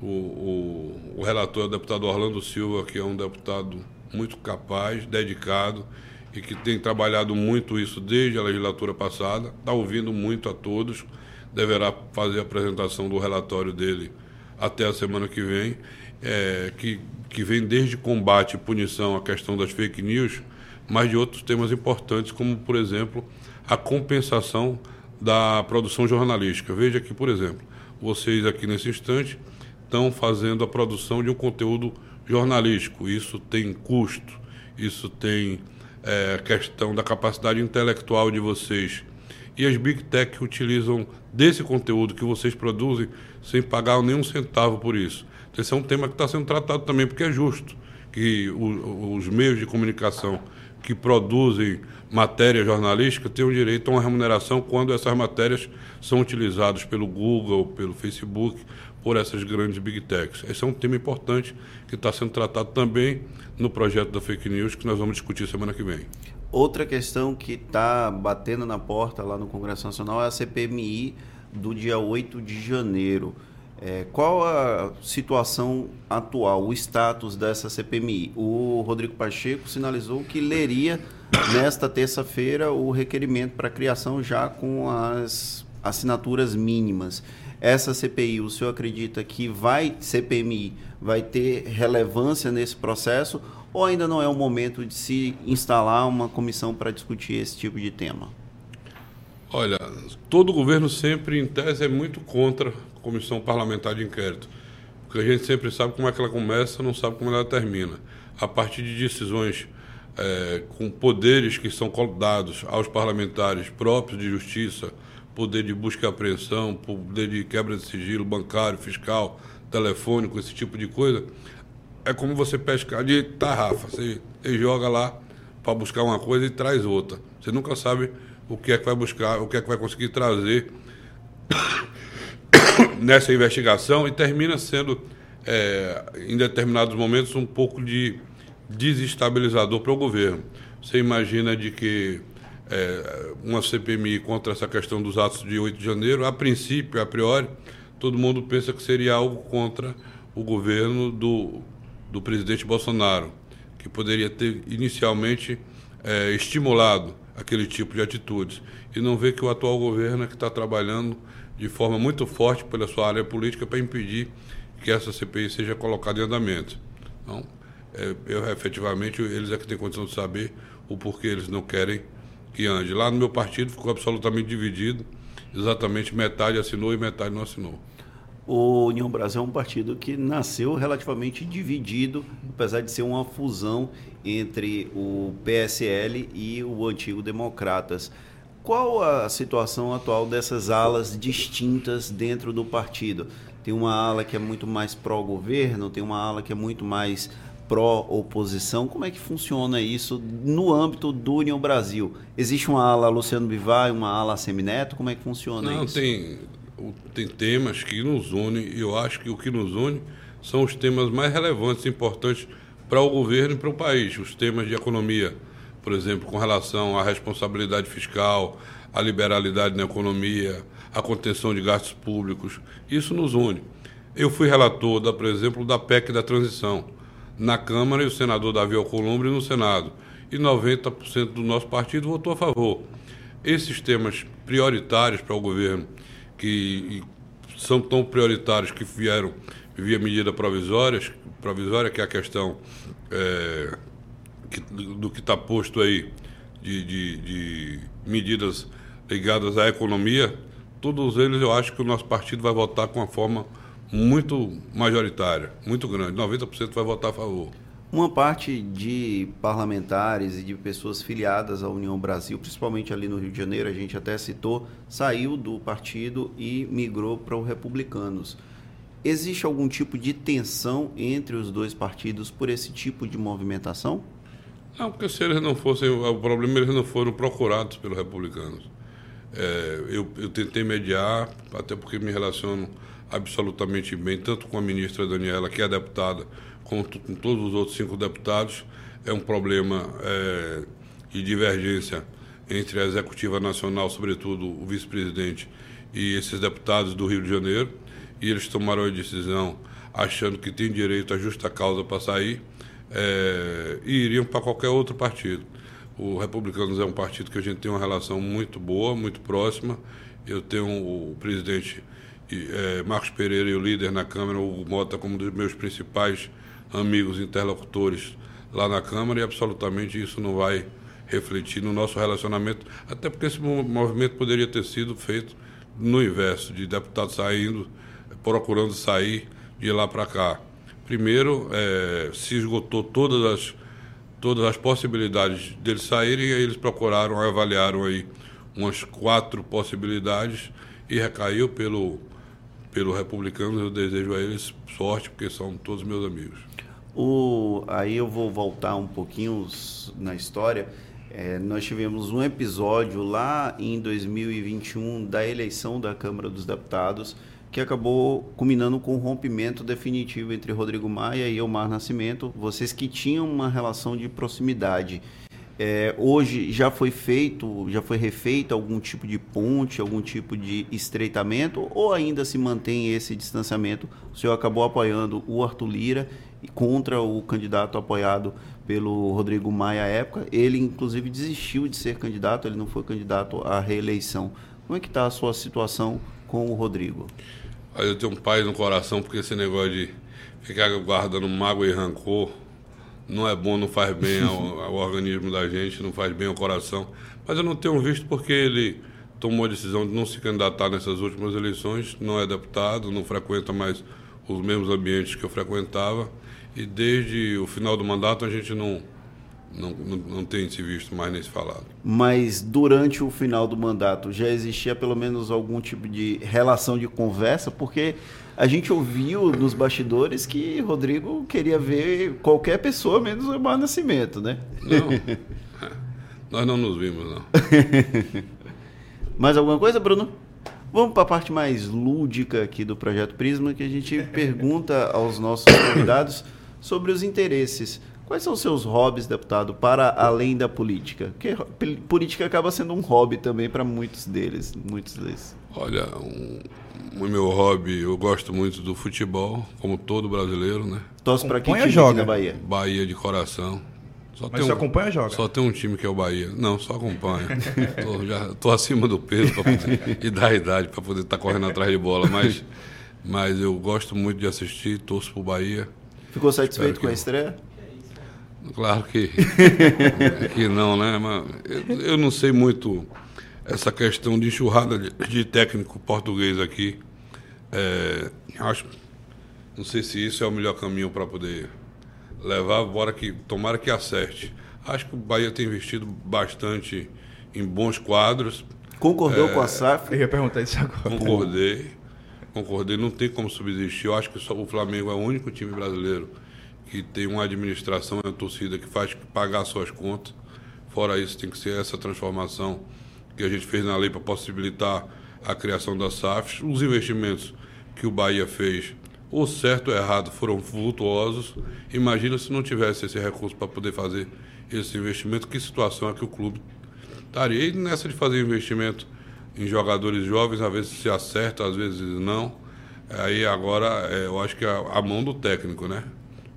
O, o, o relator é o deputado Orlando Silva, que é um deputado muito capaz, dedicado e que tem trabalhado muito isso desde a legislatura passada. Está ouvindo muito a todos. Deverá fazer a apresentação do relatório dele até a semana que vem, é, que, que vem desde combate e punição à questão das fake news, mas de outros temas importantes, como, por exemplo, a compensação da produção jornalística. Veja que, por exemplo, vocês aqui nesse instante estão fazendo a produção de um conteúdo jornalístico. Isso tem custo, isso tem é, questão da capacidade intelectual de vocês. E as Big Tech utilizam desse conteúdo que vocês produzem sem pagar nenhum centavo por isso. Então, esse é um tema que está sendo tratado também, porque é justo que o, os meios de comunicação que produzem matéria jornalística tenham direito a uma remuneração quando essas matérias são utilizadas pelo Google, pelo Facebook, por essas grandes big techs. Esse é um tema importante que está sendo tratado também no projeto da fake news que nós vamos discutir semana que vem.
Outra questão que está batendo na porta lá no Congresso Nacional é a CPMI do dia 8 de janeiro. É, qual a situação atual, o status dessa CPMI? O Rodrigo Pacheco sinalizou que leria nesta terça-feira o requerimento para criação já com as assinaturas mínimas essa CPI, o senhor acredita que vai, CPMI, vai ter relevância nesse processo ou ainda não é o momento de se instalar uma comissão para discutir esse tipo de tema?
Olha, todo governo sempre, em tese, é muito contra a comissão parlamentar de inquérito, porque a gente sempre sabe como é que ela começa, não sabe como ela termina. A partir de decisões é, com poderes que são dados aos parlamentares próprios de justiça, poder de busca e apreensão, poder de quebra de sigilo bancário, fiscal, telefônico, esse tipo de coisa, é como você pescar de tarrafa. Você, você joga lá para buscar uma coisa e traz outra. Você nunca sabe o que é que vai buscar, o que é que vai conseguir trazer nessa investigação e termina sendo, é, em determinados momentos, um pouco de, desestabilizador para o governo. Você imagina de que é, uma CPMI contra essa questão dos atos de 8 de janeiro, a princípio, a priori, todo mundo pensa que seria algo contra o governo do, do presidente Bolsonaro, que poderia ter inicialmente é, estimulado aquele tipo de atitudes. E não vê que o atual governo é que está trabalhando de forma muito forte pela sua área política para impedir que essa CPI seja colocada em andamento. Então, é, eu efetivamente, eles é que têm condição de saber o porquê eles não querem que ande. Lá no meu partido ficou absolutamente dividido, exatamente metade assinou e metade não assinou.
O União Brasil é um partido que nasceu relativamente dividido, apesar de ser uma fusão entre o PSL e o antigo Democratas. Qual a situação atual dessas alas distintas dentro do partido? Tem uma ala que é muito mais pró-governo, tem uma ala que é muito mais pró-oposição. Como é que funciona isso no âmbito do União Brasil? Existe uma ala Luciano Bivar e uma ala Semineto? Como é que funciona
Não,
isso?
Tem, tem temas que nos unem e eu acho que o que nos une são os temas mais relevantes e importantes para o governo e para o país. Os temas de economia, por exemplo, com relação à responsabilidade fiscal, à liberalidade na economia, à contenção de gastos públicos. Isso nos une. Eu fui relator, da, por exemplo, da PEC da transição na Câmara e o senador Davi Alcolumbre no Senado. E 90% do nosso partido votou a favor. Esses temas prioritários para o governo, que são tão prioritários que vieram via medida provisórias, provisória, que é a questão é, que, do que está posto aí de, de, de medidas ligadas à economia, todos eles eu acho que o nosso partido vai votar com uma forma muito majoritária, muito grande. 90% vai votar a favor.
Uma parte de parlamentares e de pessoas filiadas à União Brasil, principalmente ali no Rio de Janeiro, a gente até citou, saiu do partido e migrou para os republicanos. Existe algum tipo de tensão entre os dois partidos por esse tipo de movimentação?
Não, porque se eles não fossem, o problema é eles não foram procurados pelos republicanos. É, eu, eu tentei mediar, até porque me relaciono absolutamente bem, tanto com a ministra Daniela, que é deputada, quanto com todos os outros cinco deputados. É um problema é, de divergência entre a Executiva Nacional, sobretudo o vice-presidente, e esses deputados do Rio de Janeiro. E eles tomaram a decisão achando que tem direito à justa causa para sair é, e iriam para qualquer outro partido. O Republicanos é um partido que a gente tem uma relação muito boa, muito próxima. Eu tenho o presidente é, Marcos Pereira e o líder na Câmara, o Mota, como um dos meus principais amigos interlocutores lá na Câmara, e absolutamente isso não vai refletir no nosso relacionamento, até porque esse movimento poderia ter sido feito no inverso, de deputados saindo, procurando sair de lá para cá. Primeiro, é, se esgotou todas as, todas as possibilidades deles saírem, e aí eles procuraram, avaliaram aí umas quatro possibilidades e recaiu pelo pelo republicano, eu desejo a eles sorte, porque são todos meus amigos.
O, aí eu vou voltar um pouquinho na história. É, nós tivemos um episódio lá em 2021 da eleição da Câmara dos Deputados que acabou culminando com o um rompimento definitivo entre Rodrigo Maia e Elmar Nascimento, vocês que tinham uma relação de proximidade. É, hoje já foi feito, já foi refeito algum tipo de ponte, algum tipo de estreitamento, ou ainda se mantém esse distanciamento? O senhor acabou apoiando o Arthur Lira contra o candidato apoiado pelo Rodrigo Maia à época. Ele, inclusive, desistiu de ser candidato, ele não foi candidato à reeleição. Como é que está a sua situação com o Rodrigo?
Eu tenho um pai no coração, porque esse negócio de ficar guardando mágoa e rancor não é bom, não faz bem ao, ao, organismo da gente, não faz bem ao coração. Mas eu não tenho visto porque ele tomou a decisão de não se candidatar nessas últimas eleições, não é deputado, não frequenta mais os mesmos ambientes que eu frequentava e desde o final do mandato a gente não não, não, não tem se visto mais nesse falado.
Mas durante o final do mandato já existia pelo menos algum tipo de relação de conversa, porque a gente ouviu nos bastidores que Rodrigo queria ver qualquer pessoa menos o Emar Nascimento, né?
Não. Nós não nos vimos, não.
Mais alguma coisa, Bruno? Vamos para a parte mais lúdica aqui do Projeto Prisma, que a gente pergunta aos nossos convidados sobre os interesses Quais são os seus hobbies, deputado, para além da política? Porque política acaba sendo um hobby também para muitos deles, muitos deles.
Olha, um, o meu hobby, eu gosto muito do futebol, como todo brasileiro, né?
Torce para que time joga? na Bahia?
Bahia de coração.
Só Mas você um, acompanha joga?
Só tem um time que é o Bahia. Não, só acompanha. tô, já tô acima do peso poder, e da idade para poder estar tá correndo atrás de bola, mas mas eu gosto muito de assistir, torço pro Bahia.
Ficou satisfeito com a estreia?
Claro que, que não, né? Mas eu, eu, não sei muito essa questão de enxurrada de, de técnico português aqui. É, acho, não sei se isso é o melhor caminho para poder levar, bora que tomara que acerte. Acho que o Bahia tem investido bastante em bons quadros.
Concordou é, com a SAF?
Eu ia perguntar isso agora.
Concordei. Concordei, não tem como subsistir. Eu acho que só o Flamengo é o único time brasileiro que tem uma administração uma torcida que faz pagar suas contas. Fora isso, tem que ser essa transformação que a gente fez na lei para possibilitar a criação das SAFs. Os investimentos que o Bahia fez, ou certo ou errado, foram vultuosos. Imagina se não tivesse esse recurso para poder fazer esse investimento, que situação é que o clube estaria. E nessa de fazer investimento em jogadores jovens, às vezes se acerta, às vezes não. Aí agora é, eu acho que é a mão do técnico, né?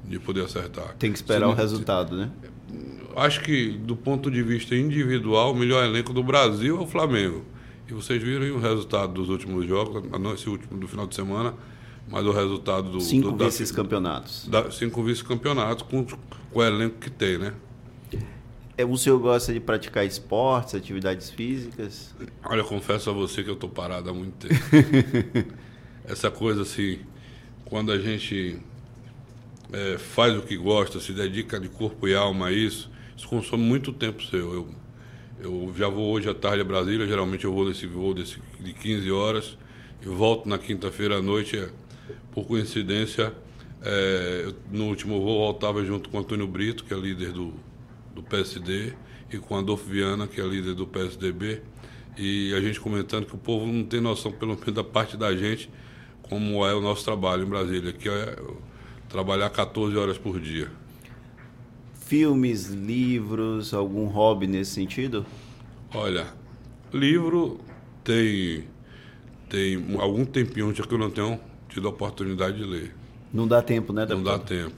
De poder acertar.
Tem que esperar não, o resultado, né?
Acho que, do ponto de vista individual, o melhor elenco do Brasil é o Flamengo. E vocês viram o resultado dos últimos jogos, não esse último do final de semana, mas o resultado do.
Cinco vice-campeonatos.
Cinco vice-campeonatos com, com o elenco que tem, né?
É, o senhor gosta de praticar esportes, atividades físicas?
Olha, eu confesso a você que eu estou parado há muito tempo. Essa coisa assim, quando a gente é, faz o que gosta, se dedica de corpo e alma a isso, isso consome muito tempo seu. Eu, eu já vou hoje à tarde a Brasília, geralmente eu vou nesse voo desse, de 15 horas e volto na quinta-feira à noite. É, por coincidência, é, no último voo voltava junto com Antônio Brito, que é líder do, do PSD, e com Adolfo Viana, que é líder do PSDB, e a gente comentando que o povo não tem noção, pelo menos da parte da gente, como é o nosso trabalho em Brasília, que é trabalhar 14 horas por dia.
Filmes, livros, algum hobby nesse sentido?
Olha, livro tem tem algum tempinho que eu não tenho tido a oportunidade de ler.
Não dá tempo, né,
Não dá tempo.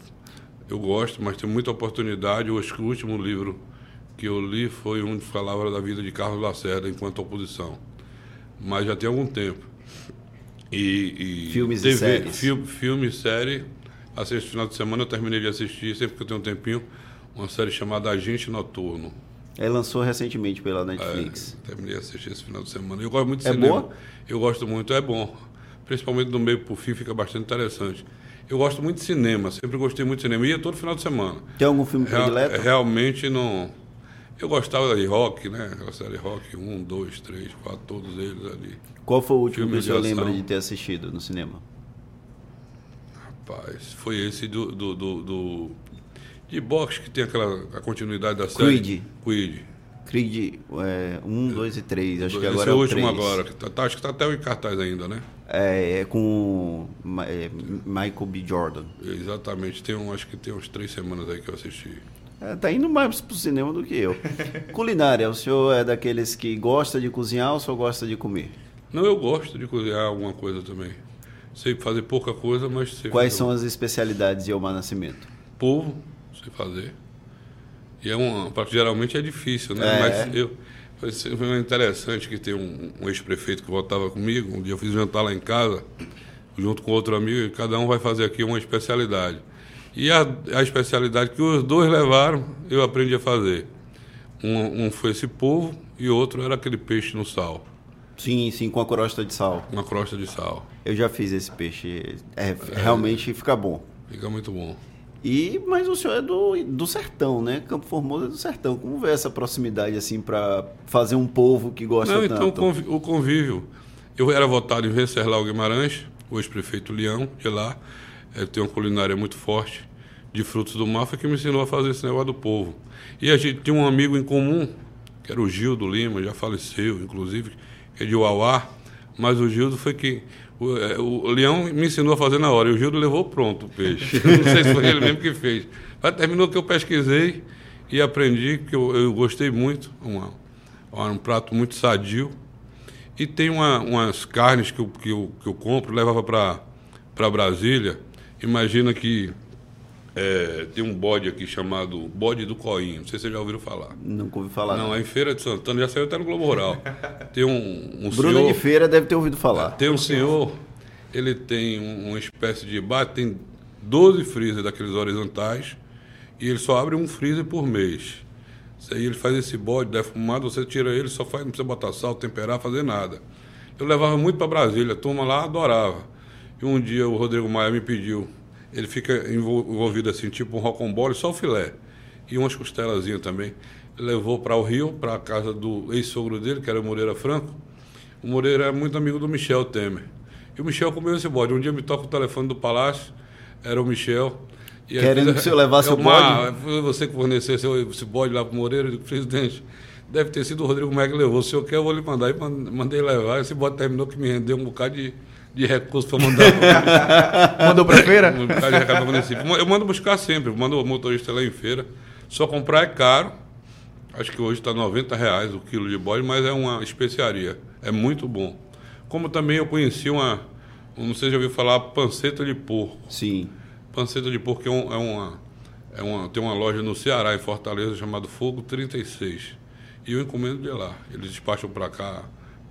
Eu gosto, mas tem muita oportunidade. Eu acho que o último livro que eu li foi um que falava da vida de Carlos Lacerda enquanto oposição. Mas já tem algum tempo.
E, e Filmes TV, e séries?
Filme, filme, série Esse final de semana eu terminei de assistir, sempre que eu tenho um tempinho, uma série chamada Agente Noturno.
É, lançou recentemente pela Netflix.
É, terminei de assistir esse final de semana. Eu gosto muito de
é
cinema.
Boa?
Eu gosto muito, é bom. Principalmente do meio pro fim fica bastante interessante. Eu gosto muito de cinema, sempre gostei muito de cinema. Ia todo final de semana.
Tem algum filme Real, predileto?
Realmente não. Eu gostava de rock, né? Aquela série rock, um, dois, três, quatro, todos eles ali.
Qual foi o último Filme que senhor lembra de ter assistido no cinema?
Rapaz, foi esse do, do, do, do de boxe que tem aquela a continuidade da série.
Creed.
Creed.
Creed 1, 2 e 3. Acho que agora
Esse
é o
último
3.
agora. Que tá, tá, acho que está até em cartaz ainda, né?
É, é com é, Michael B. Jordan.
Exatamente. Tem um, acho que tem uns três semanas aí que eu assisti.
É, tá indo mais pro cinema do que eu. Culinária, o senhor é daqueles que gosta de cozinhar ou só gosta de comer?
Não, eu gosto de cozinhar alguma coisa também. Sei fazer pouca coisa, mas sei
Quais são as especialidades de Elmar Nascimento?
Polvo, sei fazer. E é uma, geralmente é difícil, né?
É.
Mas eu foi interessante que tem um, um ex-prefeito que voltava comigo. Um dia eu fiz jantar lá em casa, junto com outro amigo, e cada um vai fazer aqui uma especialidade. E a, a especialidade que os dois levaram, eu aprendi a fazer. Um, um foi esse polvo e outro era aquele peixe no sal.
Sim, sim, com a crosta de sal.
Uma crosta de sal.
Eu já fiz esse peixe. É, é, realmente fica bom.
Fica muito bom.
E, mas o senhor é do, do sertão, né? Campo Formoso é do sertão. Como vê essa proximidade, assim, para fazer um povo que gosta
Não,
tanto?
então o convívio. Eu era votado em Venceslau Guimarães, o ex-prefeito Leão, de lá. Ele tem uma culinária muito forte de frutos do mar, foi que me ensinou a fazer esse negócio do povo. E a gente tinha um amigo em comum, que era o Gildo Lima, já faleceu, inclusive, que é de Uauá, mas o Gildo foi que O, é, o Leão me ensinou a fazer na hora e o Gildo levou pronto o peixe. Não sei se foi ele mesmo que fez. Mas terminou que eu pesquisei e aprendi, que eu, eu gostei muito. Uma, um prato muito sadio. E tem uma, umas carnes que eu, que eu, que eu compro, levava para Brasília. Imagina que é, tem um bode aqui chamado Bode do Coinho. Não sei se vocês já ouviram falar.
Nunca ouvi falar.
Não, é em Feira de Santana, já saiu até no Globo Rural. Tem um, um
Bruno
senhor,
de Feira deve ter ouvido falar.
Tem um senhor, ele tem um, uma espécie de bate, tem 12 freezer daqueles horizontais e ele só abre um freezer por mês. Isso aí ele faz esse bode defumado, você tira ele, só faz, não precisa botar sal, temperar, fazer nada. Eu levava muito para Brasília, a turma lá adorava. E um dia o Rodrigo Maia me pediu, ele fica envolvido assim, tipo um rocambole, só o filé. E umas costelazinhas também. Levou para o Rio, para a casa do ex-sogro dele, que era o Moreira Franco. O Moreira é muito amigo do Michel Temer. E o Michel comeu esse bode. Um dia me toca o telefone do palácio, era o Michel.
E Querendo que você levasse o bode?
Foi você que forneceu esse bode lá para o Moreira, eu digo, presidente, deve ter sido o Rodrigo Maia que levou. Se eu quer, eu vou lhe mandar. E mandei levar. Esse bode terminou que me rendeu um bocado de, de recurso para mandar.
Mandou para feira?
Eu mando buscar sempre, mando o motorista lá em feira. Só comprar é caro. Acho que hoje está 90 reais o quilo de bode, mas é uma especiaria. É muito bom. Como também eu conheci uma, não sei se já ouviu falar, panceta de porco.
Sim.
Panceta de porco é, um, é, uma, é uma. Tem uma loja no Ceará, em Fortaleza, chamada Fogo 36. E eu encomendo de lá. Eles despacham para cá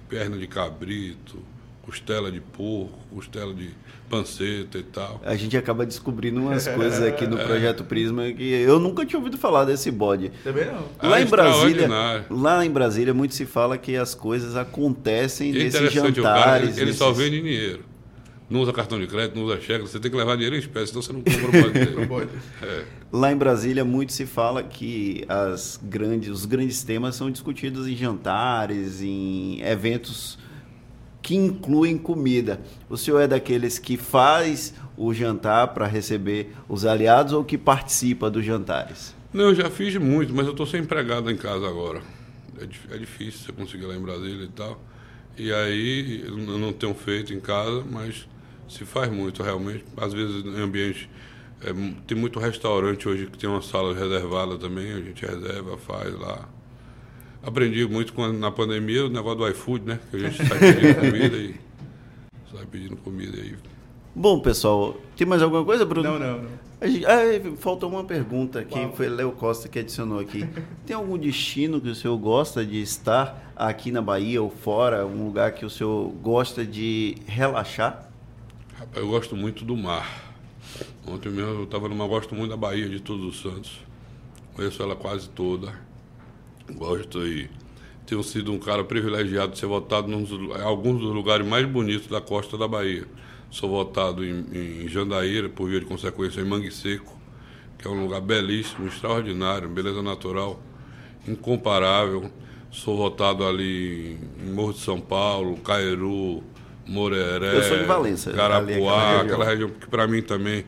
perna de cabrito, costela de porco, costela de panceta e tal.
A gente acaba descobrindo umas coisas aqui no Projeto Prisma que eu nunca tinha ouvido falar desse bode.
Também não.
Lá
É
em Brasília, lá em Brasília muito se fala que as coisas acontecem
E é
nesses
o cara,
jantares.
ele, ele só
nesses-
vende dinheiro. Não usa cartão de crédito, não usa cheque, você tem que levar dinheiro em espécie, senão você não compra o bode. É.
Lá em Brasília muito se fala que as grandes, os grandes temas são discutidos em jantares, em eventos que incluem comida. O senhor é daqueles que faz o jantar para receber os aliados ou que participa dos jantares?
Não, eu já fiz muito, mas eu estou sem empregado em casa agora. É, é difícil você conseguir lá em Brasília e tal. E aí eu não tenho feito em casa, mas se faz muito realmente. Às vezes em ambiente. é, tem muito restaurante hoje que tem uma sala reservada também, a gente reserva, faz lá. Aprendi muito com, na pandemia o negócio do iFood, né? Que a gente sai pedindo comida e. Sai pedindo comida aí.
Bom, pessoal, tem mais alguma coisa, Bruno?
Não, não, não.
Gente- ah, faltou uma pergunta aqui,
Qual?
foi Léo Costa que adicionou aqui. Tem algum destino que o senhor gosta de estar aqui na Bahia ou fora? Um lugar que o senhor gosta de relaxar?
Rapaz, eu gosto muito do mar. Ontem mesmo eu estava numa. Gosto muito da Bahia de Todos os Santos. Conheço ela quase toda. Gosto e tenho sido um cara privilegiado de ser votado em alguns dos lugares mais bonitos da costa da Bahia. Sou votado em, em Jandaíra, por via de consequência, em Mangue Seco, que é um lugar belíssimo, extraordinário, beleza natural incomparável. Sou votado ali em Morro de São Paulo, Caeru, Moreré,
Eu sou de Valença, ali
Carapuá,
aquela região.
aquela região que para mim também,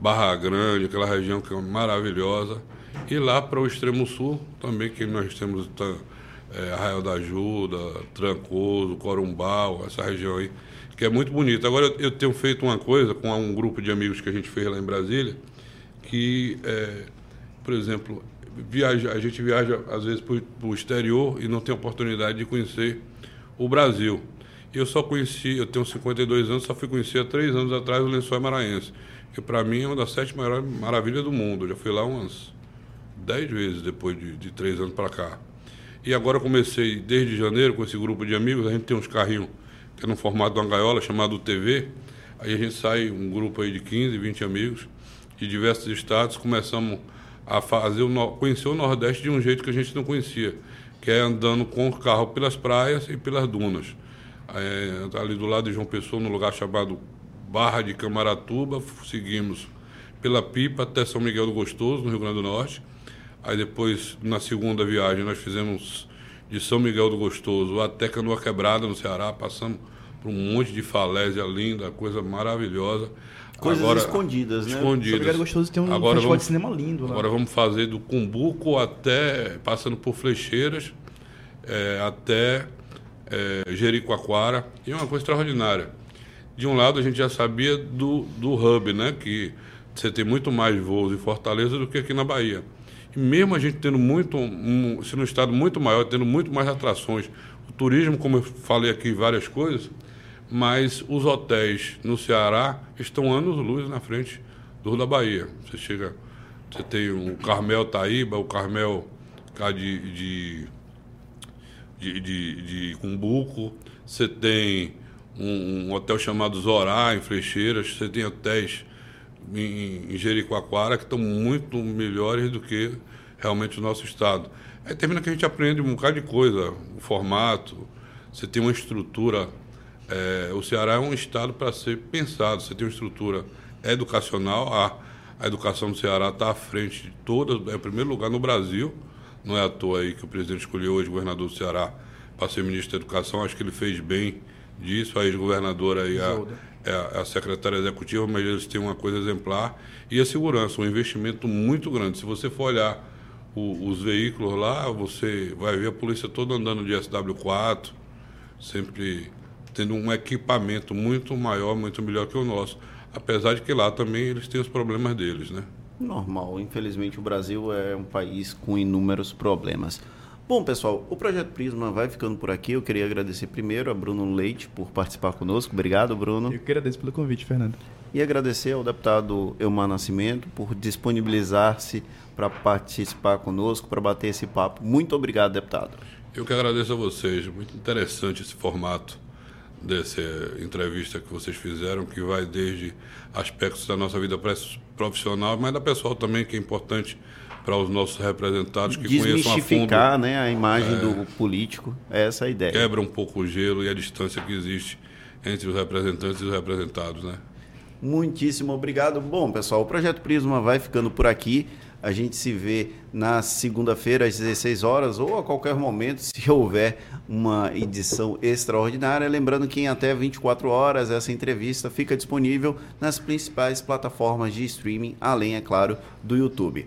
Barra Grande, aquela região que é maravilhosa. E lá para o extremo sul também, que nós temos tá, é, Arraial da Ajuda, Trancoso, Corumbau, essa região aí, que é muito bonita. Agora eu, eu tenho feito uma coisa com um grupo de amigos que a gente fez lá em Brasília, que, é, por exemplo, viaja, a gente viaja às vezes para o exterior e não tem oportunidade de conhecer o Brasil. Eu só conheci, eu tenho 52 anos, só fui conhecer há três anos atrás o Lençóis Maranhense, que para mim é uma das sete maiores maravilhas do mundo. Eu já fui lá umas dez vezes depois de, de três anos para cá. E agora comecei desde janeiro com esse grupo de amigos, a gente tem uns carrinhos que é no formato de uma gaiola chamado TV. Aí a gente sai, um grupo aí de 15, 20 amigos de diversos estados, começamos a fazer o, conhecer o Nordeste de um jeito que a gente não conhecia, que é andando com o carro pelas praias e pelas dunas. É, ali do lado de João Pessoa, num lugar chamado Barra de Camaratuba, seguimos pela Pipa até São Miguel do Gostoso, no Rio Grande do Norte. Aí depois, na segunda viagem, nós fizemos de São Miguel do Gostoso até Canoa Quebrada, no Ceará, passamos por um monte de falésia linda, coisa maravilhosa.
Coisas escondidas, né?
São
Escondidas.
Miguel Gostoso tem um
Agora
festival
vamos-
de cinema lindo lá.
Agora vamos fazer do Cumbuco até, passando por Flecheiras, é, até é, Jericoacoara. E é uma coisa extraordinária. de um lado a gente já sabia do, do hub, né? Que você tem muito mais voos em Fortaleza do que aqui na Bahia. Mesmo a gente tendo muito, um, se no estado muito maior, tendo muito mais atrações, o turismo, como eu falei aqui, várias coisas, mas os hotéis no Ceará estão anos-luz na frente do da Bahia. Você chega, você tem o Carmel Taíba, o Carmel cá de, de, de, de, Cumbuco, você tem um, um, hotel chamado Zorá, em Frecheiras, você tem hotéis em, em Jericoacoara que estão muito melhores do que realmente o nosso estado. Aí termina que a gente aprende um bocado de coisa, o formato, você tem uma estrutura. É, o Ceará é um estado para ser pensado, você tem uma estrutura educacional, a, a educação do Ceará está à frente de todas, é o primeiro lugar no Brasil, não é à toa aí que o presidente escolheu hoje o governador do Ceará para ser ministro da Educação, acho que ele fez bem disso, a ex-governadora e a, é a, secretária executiva, mas eles têm uma coisa exemplar, e a segurança, um investimento muito grande. Se você for olhar o, os veículos lá, você vai ver a polícia toda andando de SW4, sempre tendo um equipamento muito maior, muito melhor que o nosso. Apesar de que lá também eles têm os problemas deles, né?
Normal. Infelizmente o Brasil é um país com inúmeros problemas. Bom, pessoal, o Projeto Prisma vai ficando por aqui. Eu queria agradecer primeiro a Bruno Leite por participar conosco. Obrigado, Bruno.
Eu que agradeço pelo convite, Fernando.
E agradecer ao deputado Elmar Nascimento por disponibilizar-se para participar conosco, para bater esse papo. Muito obrigado, deputado.
Eu que agradeço a vocês. Muito interessante esse formato dessa entrevista que vocês fizeram, que vai desde aspectos da nossa vida profissional, mas da pessoal também, que é importante para os nossos representados que conheçam a fundo.
né, a imagem é, do político, é essa a ideia.
Quebra um pouco o gelo e a distância que existe entre os representantes e os representados, né?
Muitíssimo obrigado. Bom, pessoal, o Projeto Prisma vai ficando por aqui. A gente se vê na segunda-feira às 16 horas ou a qualquer momento, se houver uma edição extraordinária. Lembrando que em até 24 horas essa entrevista fica disponível nas principais plataformas de streaming, além, é claro, do YouTube.